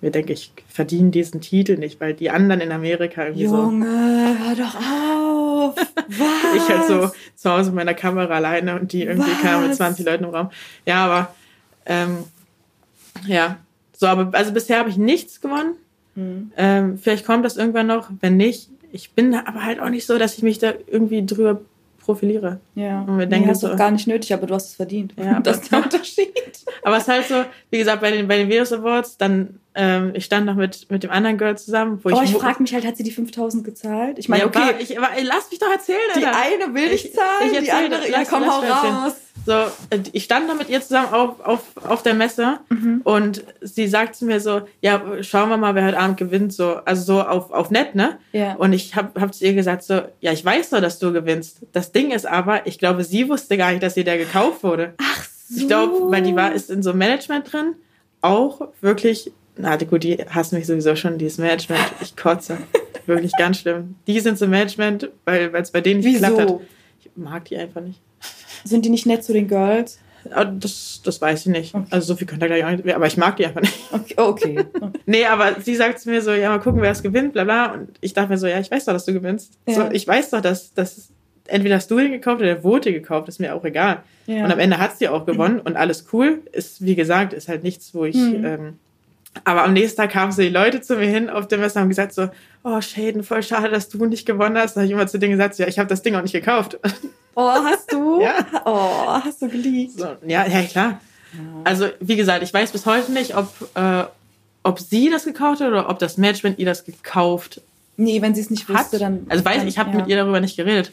mir denke, ich verdiene diesen Titel nicht, weil die anderen in Amerika irgendwie Junge, hör doch auf. Was? so. Ich halt so zu Hause mit meiner Kamera alleine und die irgendwie kamen mit Was? 20 Leuten im Raum. Ja, aber ähm, ja. So, aber also bisher habe ich nichts gewonnen. Hm. Ähm, vielleicht kommt das irgendwann noch. Wenn nicht, ich bin aber halt auch nicht so, dass ich mich da irgendwie drüber profiliere. Ja, Und wir nee, denken hast so- gar nicht nötig, aber du hast es verdient. Ja, das ist der Unterschied. Aber es ist halt so, wie gesagt, bei den, bei den Venus Awards, dann, ähm, ich stand noch mit, mit dem anderen Girl zusammen, wo Aber ich ich. frage mich halt, hat sie die 5000 gezahlt? Ich meine, ja, okay, war, ich, ey, lass mich doch erzählen, die Alter. eine will nicht Ich- zahlen, ich die erzähl, andere, lass- ja komm, hau raus. So, äh, ich stand noch mit ihr zusammen auf, auf, auf der Messe Mhm. und sie sagt zu mir so, ja, schauen wir mal, wer heute Abend gewinnt, so, also so auf, auf nett, ne? Ja. Und ich hab, hab zu ihr gesagt so, ja, ich weiß doch, dass du gewinnst. Das Ding ist aber, ich glaube, sie wusste gar nicht, dass ihr der gekauft wurde. Ach so. Ich glaube, weil die war, ist in so einem Management drin, auch wirklich, na gut, die hassen mich sowieso schon, dieses Management, ich kotze. wirklich ganz schlimm. Die sind so im Management, weil es bei denen nicht geklappt hat. Ich mag die einfach nicht. Sind die nicht nett zu den Girls? Aber Das, das weiß ich nicht. Okay. Also so viel könnte gleich auch nicht, aber ich mag die einfach nicht. Okay. okay. Nee, aber sie sagt zu mir so, ja, mal gucken, wer es gewinnt, bla bla. Und ich dachte mir so, ja, ich weiß doch, dass du gewinnst. Ja. So, ich weiß doch, dass, dass entweder hast du den gekauft oder der wurde gekauft, ist mir auch egal. Ja. Und am Ende hat sie auch gewonnen und alles cool. Ist, wie gesagt, ist halt nichts, wo ich. Mhm. Ähm, aber am nächsten Tag kamen so die Leute zu mir hin auf der Messe und haben gesagt so, oh Shaden, voll schade, dass du nicht gewonnen hast. Da habe ich immer zu denen gesagt, ja, ich habe das Ding auch nicht gekauft. Oh, hast du? Ja. Oh, hast du geleakt. So, ja, ja, klar. Also, wie gesagt, ich weiß bis heute nicht, ob, äh, ob sie das gekauft hat oder ob das Management ihr das gekauft Nee, wenn sie es nicht hat. wusste, dann. also weiß dann, ich, habe ja. mit ihr darüber nicht geredet.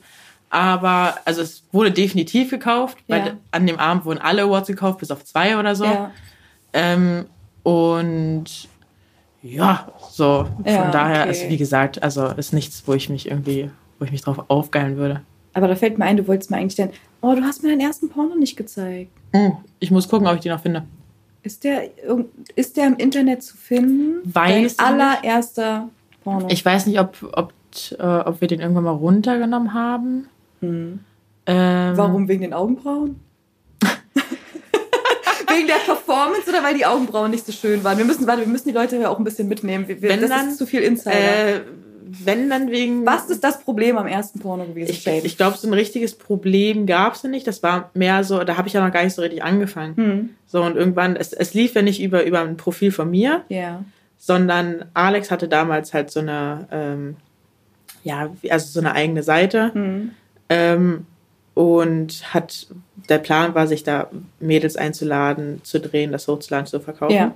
Aber also es wurde definitiv gekauft, weil Ja. an dem Abend wurden alle Awards gekauft, bis auf zwei oder so. Ja. Ähm, und ja, so von Ja, daher okay. ist wie gesagt, also ist nichts, wo ich mich irgendwie, wo ich mich drauf aufgeilen würde. Aber da fällt mir ein, du wolltest mir eigentlich dann. Oh, du hast mir deinen ersten Porno nicht gezeigt. Ich muss gucken, ob ich die noch finde. Ist der, ist der im Internet zu finden? Weiß Dein allererster Porno. Ich weiß nicht, ob, ob, äh, ob wir den irgendwann mal runtergenommen haben. Hm. Ähm, Warum? Wegen den Augenbrauen? Wegen der Performance oder weil die Augenbrauen nicht so schön waren? Wir müssen, warte, wir müssen die Leute ja auch ein bisschen mitnehmen. Wir, wir, Wenn das dann, ist zu viel Insider. Äh, wenn dann wegen. Was ist das Problem am ersten Porno gewesen? Ich, ich glaube, so ein richtiges Problem gab es nicht. Das war mehr so, da habe ich ja noch gar nicht so richtig angefangen. Hm. So, und irgendwann, es, es lief ja nicht über, über ein Profil von mir, Ja. sondern Alex hatte damals halt so eine, ähm, ja, also so eine eigene Seite. Hm. Ähm, und hat, der Plan war, sich da Mädels einzuladen, zu drehen, das hochzuladen, zu verkaufen. Ja.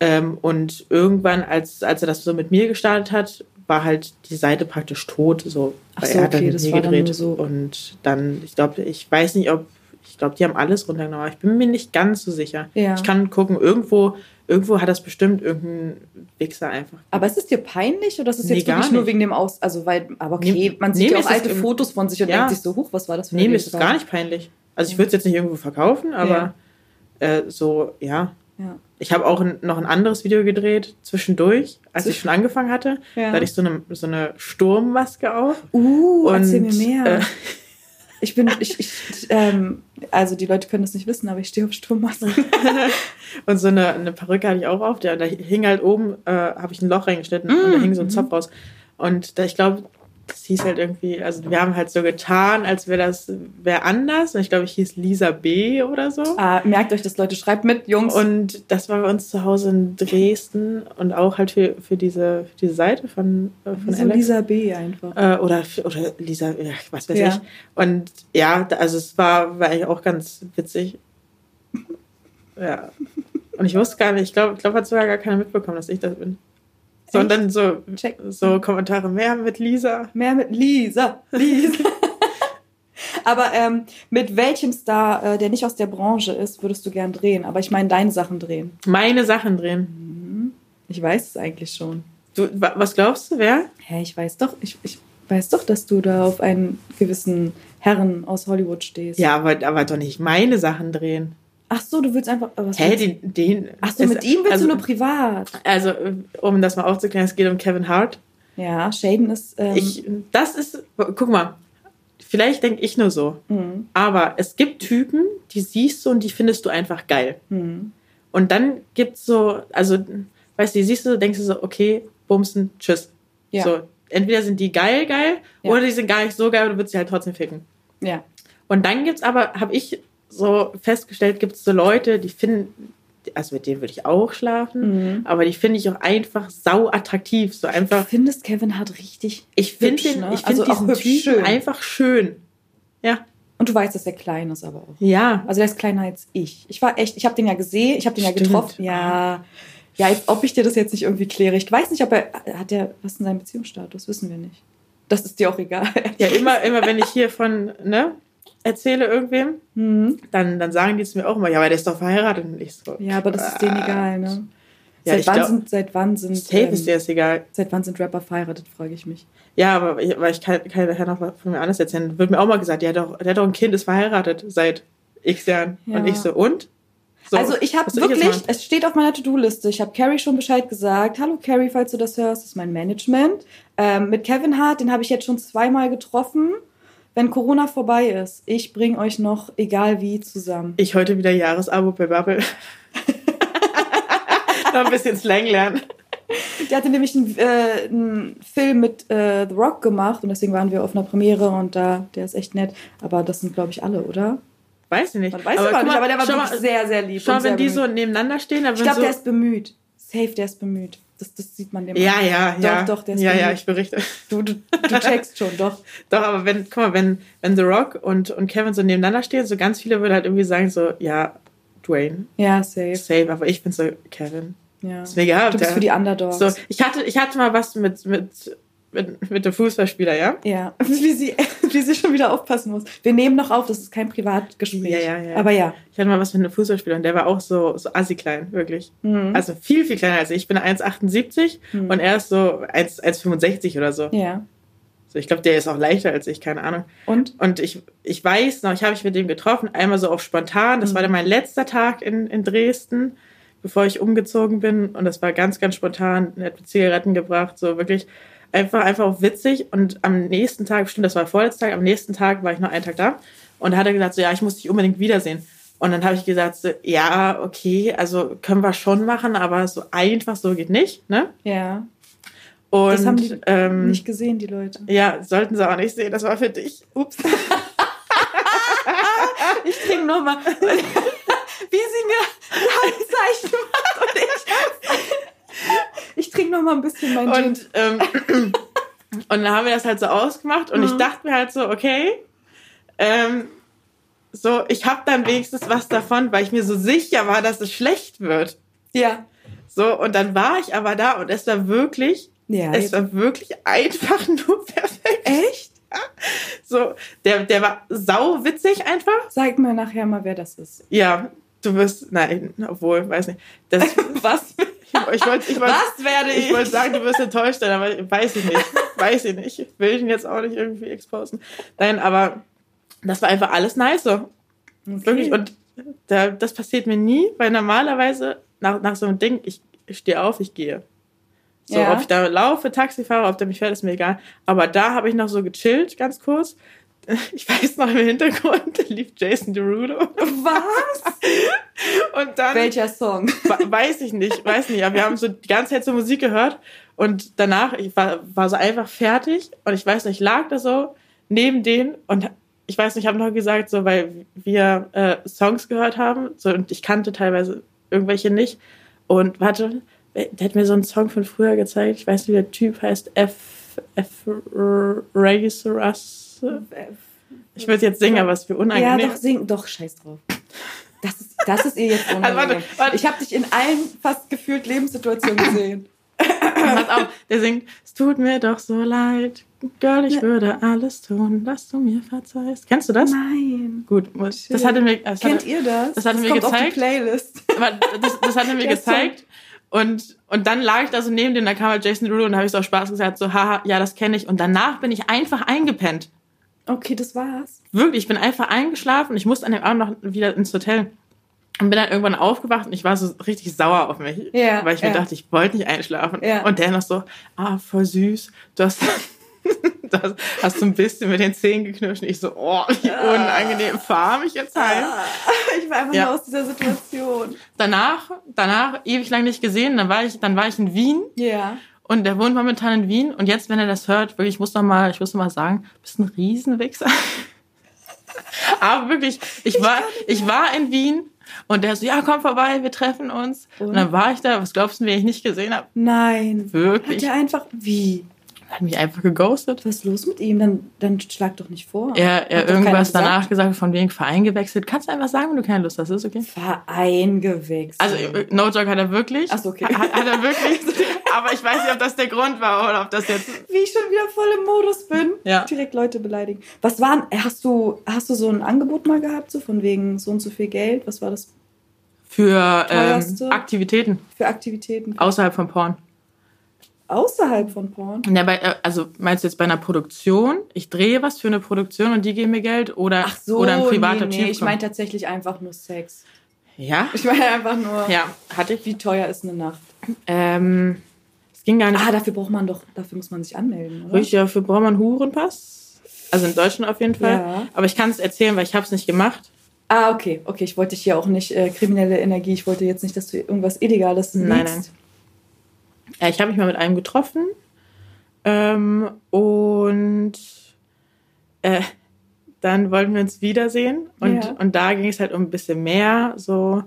Ähm, und irgendwann, als, als er das so mit mir gestartet hat, war halt die Seite praktisch tot. So, weil so, er hat dann okay, mit das mir dann gedreht. nur so. Und dann, ich glaube, ich weiß nicht, ob, ich glaube, die haben alles runtergenommen, aber ich bin mir nicht ganz so sicher. Ja. Ich kann gucken, irgendwo, irgendwo hat das bestimmt irgendein Wichser einfach. Aber ist es dir peinlich oder ist es Nee, jetzt wirklich nur nicht. wegen dem Aus... Also, weil... Aber okay, Nee, man nee, sieht ja mir auch alte Fotos von sich und Ja. denkt sich so, huch, was war das für Nee, eine mir ist es gar nicht peinlich. Also ich würde es jetzt nicht irgendwo verkaufen, aber äh, so, ja. Ja. Ich habe auch ein, noch ein anderes Video gedreht zwischendurch, als ich schon angefangen hatte. Ja. Da hatte ich so eine, so eine Sturmmaske auf. Uh, Und, erzähl mir mehr. äh, ich bin, ich, ich, ähm, also die Leute können das nicht wissen, aber ich stehe auf Sturmmasken. Und so eine, eine Perücke hatte ich auch auf. Der, da hing halt oben, äh, habe ich ein Loch reingeschnitten und da hing so ein Zopf raus. Und da, ich glaube, das hieß halt irgendwie, also wir haben halt so getan, als wäre das, wäre anders. Und ich glaube, ich hieß Lisa B. oder so. ah, merkt euch das, Leute, schreibt mit, Jungs. Und das war bei uns zu Hause in Dresden und auch halt für, für, diese, für diese Seite von, äh, von so Alex. Lisa B. einfach. Äh, oder, oder Lisa, was weiß Ja. ich. Und ja, also es war, war eigentlich auch ganz witzig. Ja. Und ich wusste gar nicht, ich glaube, ich glaub, hat sogar gar keiner mitbekommen, dass ich das bin. Sondern so, Check. so Kommentare mehr mit Lisa. Mehr mit Lisa. Lisa. Aber ähm, mit welchem Star, äh, der nicht aus der Branche ist, würdest du gern drehen? Aber ich meine, deine Sachen drehen. Meine Sachen drehen. Ich weiß es eigentlich schon. Du, wa- was glaubst du, wer? Hä, ich weiß doch, ich, ich weiß doch, dass du da auf einen gewissen Herren aus Hollywood stehst. Ja, aber, aber doch nicht meine Sachen drehen. Ach so, du willst einfach. Was Hä, den, den. Ach so, es- mit ihm willst also, du nur privat. Also, äh, um das mal aufzuklären, es geht um Kevin Hart. Ja, Shaden ist. Ähm, Ich, das ist, guck mal, vielleicht denke ich nur so, hm, aber es gibt Typen, die siehst du und die findest du einfach geil. hm. Und dann gibt's so, also, weißt du, die siehst du, denkst du so, okay, bumsen, tschüss. Ja. So, entweder sind die geil, geil, Ja. oder die sind gar nicht so geil, du würdest sie halt trotzdem ficken. Ja. Und dann gibt's aber, habe ich so festgestellt, gibt's so Leute, die finden, also mit denen würde ich auch schlafen, Mhm. aber die finde ich auch einfach sau attraktiv. So einfach, Du findest Kevin Hart richtig. ich finde den, ne? ich finde Also diesen Typen schön. einfach schön. Ja, Und du weißt, dass er klein ist, aber auch. ja. Also der ist kleiner als ich. Ich war echt, ich habe den ja gesehen, ich habe den ja Stimmt. getroffen. Ja. Ja, als ob ich dir das jetzt nicht irgendwie kläre. Ich weiß nicht, ob er. Hat der. Was ist denn sein Beziehungsstatus? Wissen wir nicht. Das ist dir auch egal. Ja, immer, immer wenn ich hier von, ne, erzähle irgendwem, Mhm. dann, dann sagen die zu mir auch immer, ja, aber der ist doch verheiratet. Und ich so, Ja, aber das ist denen egal, ne? Ja, seit, ich wann glaub- sind, seit wann sind. Safe ähm, ist dir das egal. Seit wann sind Rapper verheiratet, frage ich mich. Ja, aber ich, weil ich kann, kann nachher noch von mir anders erzählen. Wird mir auch mal gesagt, der hat doch, der hat doch ein Kind, ist verheiratet seit x Jahren. Ja. Und ich so, und? So, also ich habe wirklich, machen? es steht auf meiner To-Do-Liste. Ich habe Carrie schon Bescheid gesagt. Hallo Carrie, falls du das hörst, das ist mein Management. Ähm, mit Kevin Hart, den habe ich jetzt schon zweimal getroffen. Wenn Corona vorbei ist, ich bringe euch noch, egal wie, zusammen. Ich heute wieder Jahresabo bei Bubble. noch ein bisschen Slang lernen. Der hatte nämlich einen, äh, einen Film mit äh, The Rock gemacht und deswegen waren wir auf einer Premiere und da, der ist echt nett. Aber das sind, glaube ich, alle, oder? Weiß ich nicht. Man weiß aber, guck nicht, mal, aber der war wirklich mal, sehr, sehr lieb. Schau, wenn die bemüht. so nebeneinander stehen, Ich glaube, der ist bemüht. Safe, der ist bemüht. Das, das sieht man dem ja, an. ja, ja. Doch, doch, der ist Ja, ja, ich berichte. Du, du, du checkst schon, doch. Doch, aber wenn, guck mal, wenn, wenn The Rock und, und Kevin so nebeneinander stehen, so ganz viele würden halt irgendwie sagen, so, ja, Dwayne, Ja, safe. safe, aber ich bin so, Kevin. Ja. Ist mir egal. Du bist der- für die Underdogs. So, ich hatte, ich hatte mal was mit, mit, mit, mit dem Fußballspieler, ja? Ja, wie sie, wie sie schon wieder aufpassen muss. Wir nehmen noch auf, das ist kein Privatgespräch. Ja, ja, ja. Aber ja. Ich hatte mal was mit einem Fußballspieler und der war auch so, so assi klein, wirklich. Mhm. Also viel, viel kleiner als ich. Ich bin 1,78 Mhm. und er ist so 1 1,65 oder so. Ja. so. Ich glaube, der ist auch leichter als ich, keine Ahnung. Und? Und ich, ich weiß noch, ich habe mich mit dem getroffen, einmal so auf spontan. Das Mhm. war dann mein letzter Tag in, in Dresden, bevor ich umgezogen bin. Und das war ganz, ganz spontan. Er hat mir Zigaretten gebracht, so wirklich einfach, einfach witzig. Und am nächsten Tag, stimmt, das war der vorletzte Tag, am nächsten Tag war ich noch einen Tag da. Und da hat er gesagt, so, ja, ich muss dich unbedingt wiedersehen. Und dann habe ich gesagt, so, ja, okay, also können wir schon machen, aber so einfach so geht nicht, ne? Ja. Und, Das haben die ähm, Nicht gesehen, die Leute. Ja, sollten sie auch nicht sehen. Das war für dich. Ups. Ich trinke nochmal. Wie sie mir Handzeichen macht und ich. Ich trinke nochmal ein bisschen mein Gin. Und, ähm, und dann haben wir das halt so ausgemacht und ich Mhm. dachte mir halt so, okay, ähm, so, ich habe dann wenigstens was davon, weil ich mir so sicher war, dass es schlecht wird. Ja. So, und dann war ich aber da und es war wirklich, Ja. es war wirklich einfach nur perfekt. Echt? So, der, der war sau witzig einfach. Sag mir nachher mal, wer das ist. Ja, du wirst, nein, obwohl, weiß nicht. Das, Was? Ich wollte, ich wollte, Was werde ich? Ich wollte sagen, du wirst enttäuscht sein, aber weiß ich nicht. Weiß ich nicht. Ich will ihn jetzt auch nicht irgendwie exposen. Nein, aber das war einfach alles nice so. Wirklich. Und da, das passiert mir nie, weil normalerweise nach, nach so einem Ding, ich, ich stehe auf, ich gehe. So, Ja. ob ich da laufe, Taxi fahre, ob der mich fährt, ist mir egal. Aber da habe ich noch so gechillt, ganz kurz. Ich weiß noch im Hintergrund lief Jason Derulo. Was? Und dann. Welcher Song? Weiß ich nicht, weiß nicht. Aber wir haben so die ganze Zeit so Musik gehört und danach, ich war, war so einfach fertig und ich weiß nicht, ich lag da so neben denen und ich weiß nicht, ich habe noch gesagt, so, weil wir äh, Songs gehört haben so, und ich kannte teilweise irgendwelche nicht. Und warte, der hat mir so einen Song von früher gezeigt. Ich weiß nicht, wie der Typ heißt. F. F. Racer Ich würde jetzt singen, aber es wird Ja, unangenehm. doch, sing. Doch, scheiß drauf. Das ist, das ist ihr jetzt Also, warte, unangenehm. warte. Ich habe dich in allen fast gefühlt Lebenssituationen gesehen. Pass auf, der singt, es tut mir doch so leid. Girl, ich Ja. würde alles tun, dass du mir verzeihst. Kennst du das? Nein. Gut, muss- das hatte mir, das Kennt hatte, ihr das? das hat er mir kommt auf die gezeigt. Playlist. das, das hat er mir gezeigt. Und, und dann lag ich da so neben dem, da kam halt Jason Derulo und da habe ich so aus Spaß gesagt, so, haha, ja, das kenne ich. Und danach bin ich einfach eingepennt. Okay, das war's. Wirklich, ich bin einfach eingeschlafen. Ich musste an dem Abend noch wieder ins Hotel. Und bin dann irgendwann aufgewacht und ich war so richtig sauer auf mich. Ja, weil ich mir ja. dachte, ich wollte nicht einschlafen. Ja. Und der noch so, ah, voll süß. Du hast, du hast, so ein bisschen mit den Zähnen geknirscht. Und ich so, oh, wie unangenehm. Fahr mich jetzt heim. Ich war einfach Ja. nur aus dieser Situation. Danach, danach ewig lang nicht gesehen. Dann war ich, dann war ich in Wien. Ja. Und der wohnt momentan in Wien. Und jetzt, wenn er das hört, wirklich, ich muss noch mal, ich muss noch mal sagen, du bist ein Riesenwichser. Aber wirklich, ich war, ich war in Wien und der so, ja, komm vorbei, wir treffen uns. Und, Und? dann war ich da, was glaubst du, wen ich nicht gesehen habe? Nein. Hat Wirklich. er einfach. Wie? Hat mich einfach geghostet. Was ist los mit ihm? Dann, dann schlag doch nicht vor. Er, Hat er keiner irgendwas danach gesagt, von wegen Verein gewechselt. Kannst du einfach sagen, wenn du keine Lust hast, ist okay. Verein gewechselt. Also, äh, no joke hat er wirklich. Ach so, okay. Hat, hat er wirklich. Aber ich weiß nicht, ob das der Grund war oder ob das jetzt. wie ich schon wieder voll im Modus bin. Ja. Direkt Leute beleidigen. Was waren, hast du, hast du so ein Angebot mal gehabt, so von wegen so und so viel Geld? Was war das Für ähm? Aktivitäten für Aktivitäten außerhalb von Porn. außerhalb von Porn? Ja, bei, äh, also meinst du jetzt bei einer Produktion? Ich drehe was für eine Produktion und die geben mir Geld oder, Ach so, oder ein privater nee, nee, Typ? ich meine tatsächlich einfach nur Sex. ja? Ich meine einfach nur, Ja, hatte ich. wie teuer ist eine Nacht? Ähm, ging gar nicht. Ah, dafür braucht man doch, dafür muss man sich anmelden, oder? Richtig, dafür braucht man einen Hurenpass. Also in Deutschland auf jeden Fall. Ja. Aber ich kann es erzählen, weil ich habe es nicht gemacht. Ah, okay, okay. Ich wollte dich hier auch nicht äh, kriminelle Energie. Ich wollte jetzt nicht, dass du irgendwas Illegales Nein, liegst. Ja, ich habe mich mal mit einem getroffen. Ähm, und äh, dann wollten wir uns wiedersehen. Und, Ja. und da ging es halt um ein bisschen mehr. So.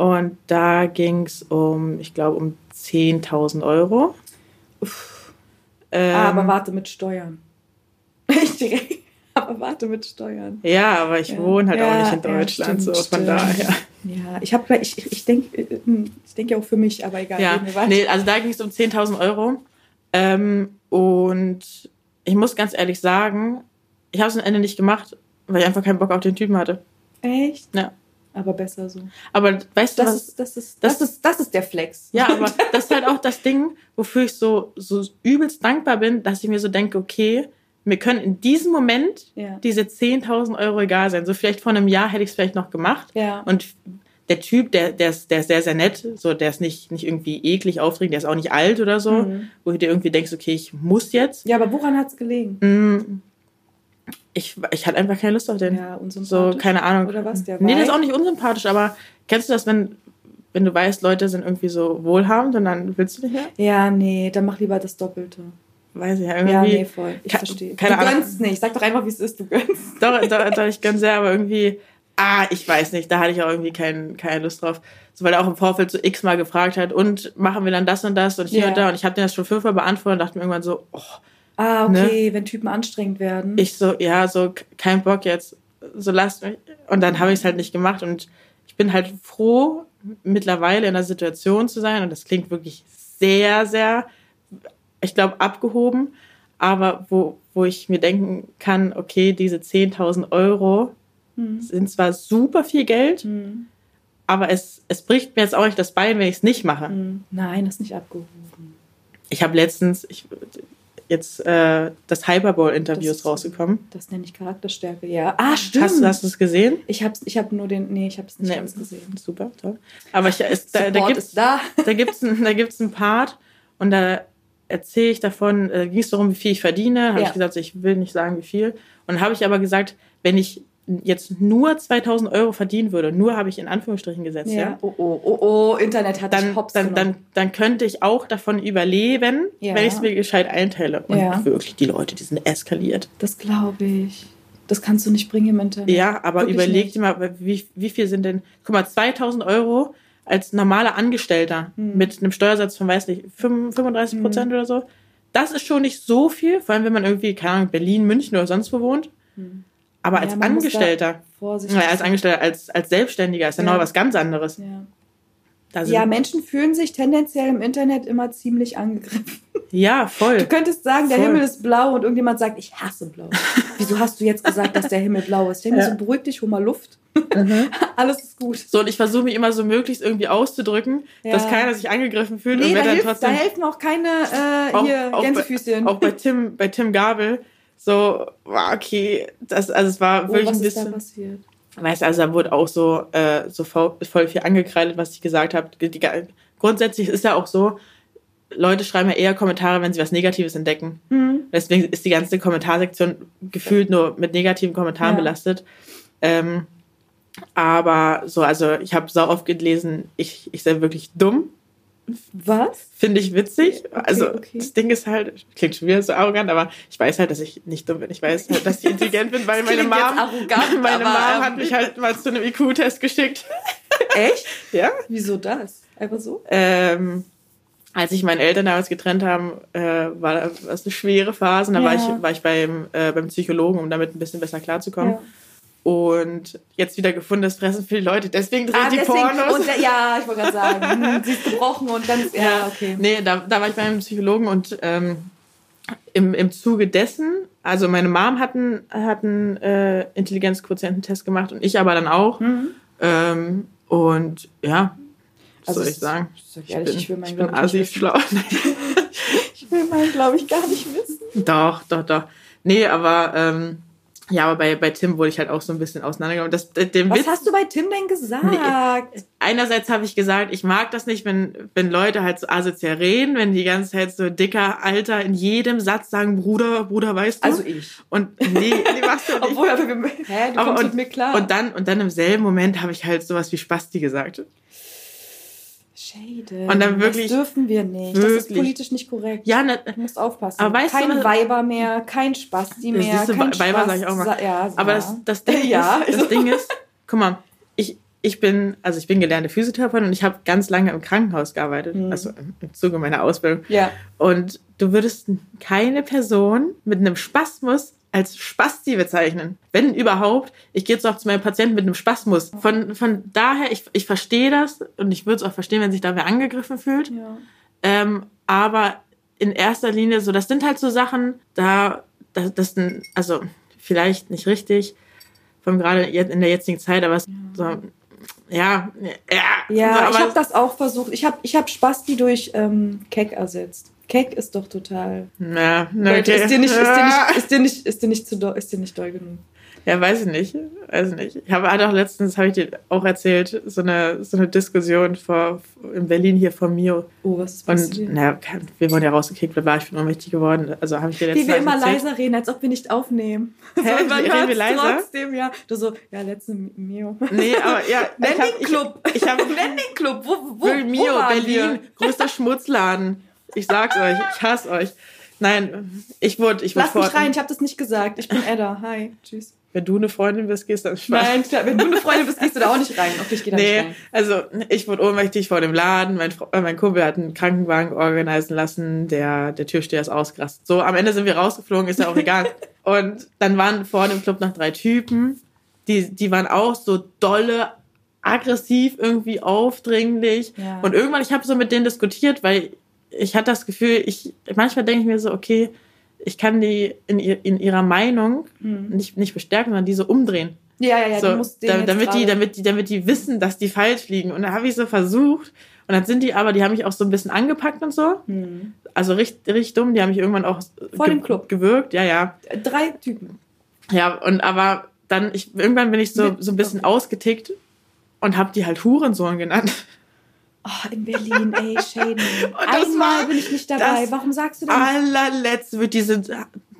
Und da ging es um, ich glaube, um 10.000 Euro. Ähm, Ah, aber warte mit Steuern. Ich direkt. Aber warte mit Steuern. ja, aber ich Ja. wohne halt auch Ja, nicht in ja, Deutschland, stimmt, so von stimmt. daher. Ja, ich habe, ich, ich denke, ich denke ja auch für mich, aber egal. Ja, nee, also da ging es um 10.000 Euro. Ähm, und ich muss ganz ehrlich sagen, ich habe es am Ende nicht gemacht, weil ich einfach keinen Bock auf den Typen hatte. Echt? Ja. Aber besser so. Aber weißt du Das was? ist, das ist, das das, ist, das ist der Flex. ja, aber das ist halt auch das Ding, wofür ich so, so übelst dankbar bin, dass ich mir so denke, okay, mir können in diesem Moment Ja. diese 10.000 Euro egal sein. So vielleicht vor einem Jahr hätte ich es vielleicht noch gemacht. Ja. Und der Typ, der, der, ist, der ist sehr, sehr nett. So, der ist nicht, nicht irgendwie eklig, aufregend, der ist auch nicht alt oder so. Mhm. Wo du dir irgendwie denkst, okay, ich muss jetzt. ja, aber woran hat es gelegen? Mm, Ich, ich hatte einfach keine Lust auf den. Ja, so, unsympathisch. keine Ahnung. Oder was, der Nee, das ist auch nicht unsympathisch, aber kennst du das, wenn, wenn du weißt, Leute sind irgendwie so wohlhabend und dann willst du nicht mehr? Ja, nee, dann mach lieber das Doppelte. Weiß ich ja, irgendwie. Ja, nee, voll. Ich verstehe. keine du Ahnung. gönnst nicht. Sag doch einfach, wie es ist, du gönnst. Doch, doch, doch, ich gönne sehr, aber irgendwie, ah, ich weiß nicht, da hatte ich auch irgendwie kein, keine Lust drauf. So, weil er auch im Vorfeld so x-mal gefragt hat, und machen wir dann das und das und hier Ja. und da. Und ich habe den das schon fünfmal beantwortet und dachte mir irgendwann so, oh, Ah, okay, wenn Typen anstrengend werden. ich so, ja, so, kein Bock jetzt, so lasst mich. Und dann habe ich es halt nicht gemacht und ich bin halt froh, mittlerweile in einer Situation zu sein und das klingt wirklich sehr, sehr, ich glaube, abgehoben, aber wo, wo ich mir denken kann, okay, diese 10.000 Euro Hm. sind zwar super viel Geld, Hm. aber es, es bricht mir jetzt auch nicht das Bein, wenn ich es nicht mache. Hm. Nein, das ist nicht abgehoben. Ich habe letztens, ich, jetzt äh, das Hyperbowl-Interview ist rausgekommen. Das nenne ich Charakterstärke, ja. Ah, stimmt. Hast, hast du es gesehen? ich habe ich hab nur den, nee, ich habe es nicht Nee. ganz gesehen. Super, toll. Aber ich, es, da, da gibt's ist da. da gibt's ein, da gibt's einen Part und da erzähle ich davon, äh, ging es darum, wie viel ich verdiene. Habe Ja. ich gesagt, ich will nicht sagen, wie viel. Und habe ich aber gesagt, wenn ich jetzt nur 2000 Euro verdienen würde, nur habe ich in Anführungsstrichen gesetzt, ja, Ja. Oh, oh, oh, oh, Internet hat dann, hops dann, dann, dann könnte ich auch davon überleben, Ja. wenn ich es mir gescheit einteile. Und Ja. wirklich, die Leute, die sind eskaliert. Das glaube ich. Das kannst du nicht bringen im Internet. Ja, aber Wirklich überleg nicht. dir mal, wie, wie viel sind denn, guck mal, 2000 Euro als normaler Angestellter Hm. mit einem Steuersatz von, weiß nicht, 35 Prozent oder so. Das ist schon nicht so viel, vor allem wenn man irgendwie, keine Ahnung, Berlin, München oder sonst wo wohnt. Aber als. Ja, da Angestellter, naja, als Angestellter, als, als Selbstständiger ist ja, Ja. noch was ganz anderes. Ja. Da ja, Menschen fühlen sich tendenziell im Internet immer ziemlich angegriffen. ja, voll. Du könntest sagen, der Voll. Himmel ist blau und irgendjemand sagt, ich hasse blau. Wieso hast du jetzt gesagt, dass der Himmel blau ist? Ich denke Ja. so, beruhig dich, hol mal Luft. Mhm. Alles ist gut. So, und ich versuche mich immer so möglichst irgendwie auszudrücken, Ja. dass keiner sich angegriffen fühlt Nee, und da, hilft, da trotzdem. helfen auch keine äh, Auch- hier auch bei- Gänsefüßchen. auch bei Tim, bei Tim Gabel, so, okay, das, also es war oh, wirklich was ein ist da bisschen, passiert? weißt du, also da wurde auch so, äh, so voll, voll viel angekreidet, was ich gesagt habe. Die, grundsätzlich ist ja auch so, Leute schreiben ja eher Kommentare, wenn sie was Negatives entdecken. Hm. Deswegen ist die ganze Kommentarsektion gefühlt nur mit negativen Kommentaren Ja. belastet. Ähm, aber so, also ich habe sau oft gelesen, ich, ich sei wirklich dumm. Was? Finde ich witzig. Okay, also okay. das Ding ist halt, klingt schon wieder so arrogant, aber ich weiß halt, dass ich nicht dumm bin. Ich weiß halt, dass ich intelligent bin, weil meine Mom, arrogant, meine Mom ähm, hat mich halt mal zu einem IQ-Test geschickt. Echt? Ja. Wieso das? Einfach so? Ähm, als sich meine Eltern damals getrennt haben, äh, war das eine schwere Phase. Und war Ja. ich, war ich beim, äh, beim Psychologen, um damit ein bisschen besser klarzukommen. Ja. Und jetzt wieder gefunden, das fressen viele Leute. Deswegen drehen Ah, die deswegen, Pornos. und, ja, ich wollte gerade sagen, hm, sie ist gebrochen und dann ist, ja, okay. Nee, da, da war ich beim Psychologen und ähm, im, im Zuge dessen, also meine Mom hat einen, hat einen äh, Intelligenzquotiententest gemacht und ich aber dann auch. Mhm. Ähm, und ja, was Also soll es- ich sagen? sag ich ehrlich, ich will meinen, ich bin ich, assi schlau. Ich will meinen, glaube ich, gar nicht wissen. doch, doch, doch. Nee, aber ähm, ja, aber bei, bei Tim wurde ich halt auch so ein bisschen auseinandergenommen. Das, dem Was Witz, hast du bei Tim denn gesagt? einerseits habe ich gesagt, ich mag das nicht, wenn, wenn Leute halt so asozial reden, wenn die ganze Zeit so dicker Alter in jedem Satz sagen, Bruder, Bruder, weißt du? Also ich. Und nee, nee, machst du nicht. Obwohl, aber, hä, du Aber kommst und, mit mir klar. Und dann, und dann im selben Moment habe ich halt sowas wie Spasti gesagt. Shade. Und dann wirklich- Das dürfen wir nicht. Das ist wirklich. politisch nicht korrekt. Ja, ne, Du musst aufpassen. Aber weißt du, kein was- Weiber mehr, kein Spasti mehr, siehst du, kein Weiber Spaß- sag ich auch mal. Ja, aber ja. das, das Ding Ja, ist, das Ding ist, guck mal, ich, ich bin, also ich bin gelernte Physiotherapeutin und ich habe ganz lange im Krankenhaus gearbeitet, Mhm. also im, im Zuge meiner Ausbildung. Ja. Und du würdest keine Person mit einem Spasmus als Spasti bezeichnen. Wenn überhaupt, ich gehe jetzt auch zu meinem Patienten mit einem Spasmus. Von, von daher, ich, ich verstehe das und ich würde es auch verstehen, wenn sich da wer angegriffen fühlt. ja. Ähm, aber in erster Linie so, das sind halt so Sachen, da, das, das sind, also vielleicht nicht richtig, von gerade in der jetzigen Zeit, aber es, so, ja, ja, Ja, so, ich habe das auch versucht. Ich habe ich hab Spasti durch ähm, Keck ersetzt. Keck ist doch total. Ne, Leute, okay. ist dir nicht, ist dir nicht, ist dir nicht, ist dir nicht zu doll, ist dir nicht doll genug. Ja, weiß ich nicht. Weiß ich nicht. Ich habe halt auch letztens, habe ich dir auch erzählt, so eine, so eine Diskussion vor, in Berlin hier von Mio. Oh, was ist Und passiert? naja, wir wurden ja rausgekickt, bla bla, ich bin ohnmächtig geworden. Also habe ich dir letztens Wie wir immer erzählt. leiser reden, als ob wir nicht aufnehmen. Hä? So, und man Reden wir leiser? trotzdem, ja. Du so, ja, letzte Mio. Nee, aber ja. Nenn hab- den Club. Ich, ich habe Nenn den Club. Wo, wo, wo Mio, waren Berlin, größter Schmutzladen. Ich sag's euch, ich hasse euch. Nein, ich wurde, ich wurde Lass mich rein, ich habe das nicht gesagt. Ich bin Edda. Hi, tschüss. Wenn du eine Freundin bist, gehst du dann Spaß. Nein, klar, wenn du eine Freundin bist, gehst du da auch nicht rein. Okay, ich gehe da Nee, nicht rein. also ich wurde ohnmächtig vor dem Laden. Mein, äh, mein Kumpel hat einen Krankenwagen organisieren lassen. Der, der Türsteher ist ausgerastet. So, am Ende sind wir rausgeflogen, ist ja auch egal. Und dann waren vor dem Club noch drei Typen. Die, die waren auch so dolle, aggressiv, irgendwie aufdringlich. Ja. Und irgendwann, ich habe so mit denen diskutiert, weil ich hatte das Gefühl, ich manchmal denke ich mir so, okay, ich kann die in, in ihrer Meinung nicht, nicht bestärken, sondern die so umdrehen. Ja, ja, ja, so, den da, damit, die, damit, die, damit die wissen, dass die falsch liegen. Und da habe ich so versucht. Und dann sind die aber, die haben mich auch so ein bisschen angepackt und so. Hm. Also richtig, richtig dumm. Die haben mich irgendwann auch Vor dem Club. gewürgt. Ja, ja. Drei Typen. Ja, und aber dann, ich, irgendwann bin ich so, so ein bisschen ausgetickt und habe die halt Hurensohn genannt. Oh, in Berlin, ey, Shaden. das Einmal bin ich nicht dabei. das- Warum sagst du denn? Allerletzt wird diese.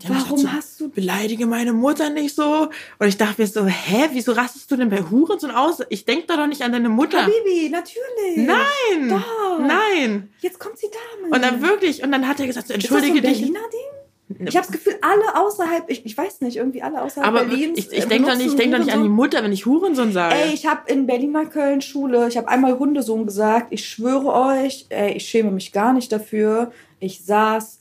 Warum so, hast du- Beleidige meine Mutter nicht so. Und ich dachte mir so, hä, wieso rastest du denn bei Hurensohn aus? Ich denk doch doch nicht an deine Mutter. Bibi, natürlich. Nein! Doch. Nein! Jetzt kommt sie da, Und dann wirklich, und dann hat er gesagt, so, Ist das so entschuldige ein dich. Berliner Ding? Ich habe das Gefühl, alle außerhalb, ich, ich weiß nicht, irgendwie alle außerhalb Aber Berlins. ich, ich äh, denke doch nicht, ich denk doch nicht an die. Mutter, wenn ich Hurensohn sage. Ey, ich habe in Berliner Köln Schule, ich habe einmal Hundesohn gesagt. Ich schwöre euch, ey, ich schäme mich gar nicht dafür. Ich saß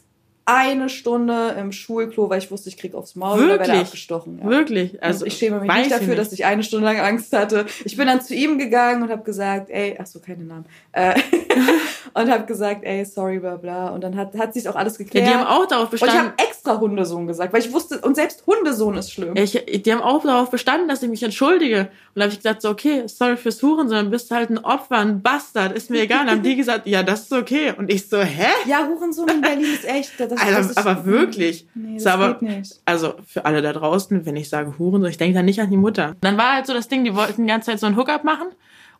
eine Stunde im Schulklo, weil ich wusste, ich krieg aufs Maul oder werde Wirklich? abgestochen. Ja. Wirklich? Also, ich schäme mich nicht ich dafür, dass ich eine Stunde lang Angst hatte. Ich bin dann zu ihm gegangen und habe gesagt, ey, ach so, keine Namen. Äh, und habe gesagt, ey, sorry, bla bla. Und dann hat, hat sich auch alles Ja, geklärt. die haben auch darauf und ich bestanden. habe extra Hundesohn gesagt, weil ich wusste, und selbst Hundesohn ist schlimm. Ja, ich, die haben auch darauf bestanden, dass ich mich entschuldige. Und da habe ich gesagt, so, okay, sorry fürs Hurensohn, dann bist halt ein Opfer, ein Bastard, ist mir egal. Dann haben die gesagt, ja, das ist okay. Und ich so, hä? Ja, Hurensohn in Berlin ist echt. Das, das Also, ist, aber wirklich. Nee, das So, aber, geht nicht. Also für alle da draußen, wenn ich sage Hurensohn, ich denke dann nicht an die Mutter. Dann war halt so das Ding, die wollten die ganze Zeit so ein Hookup machen.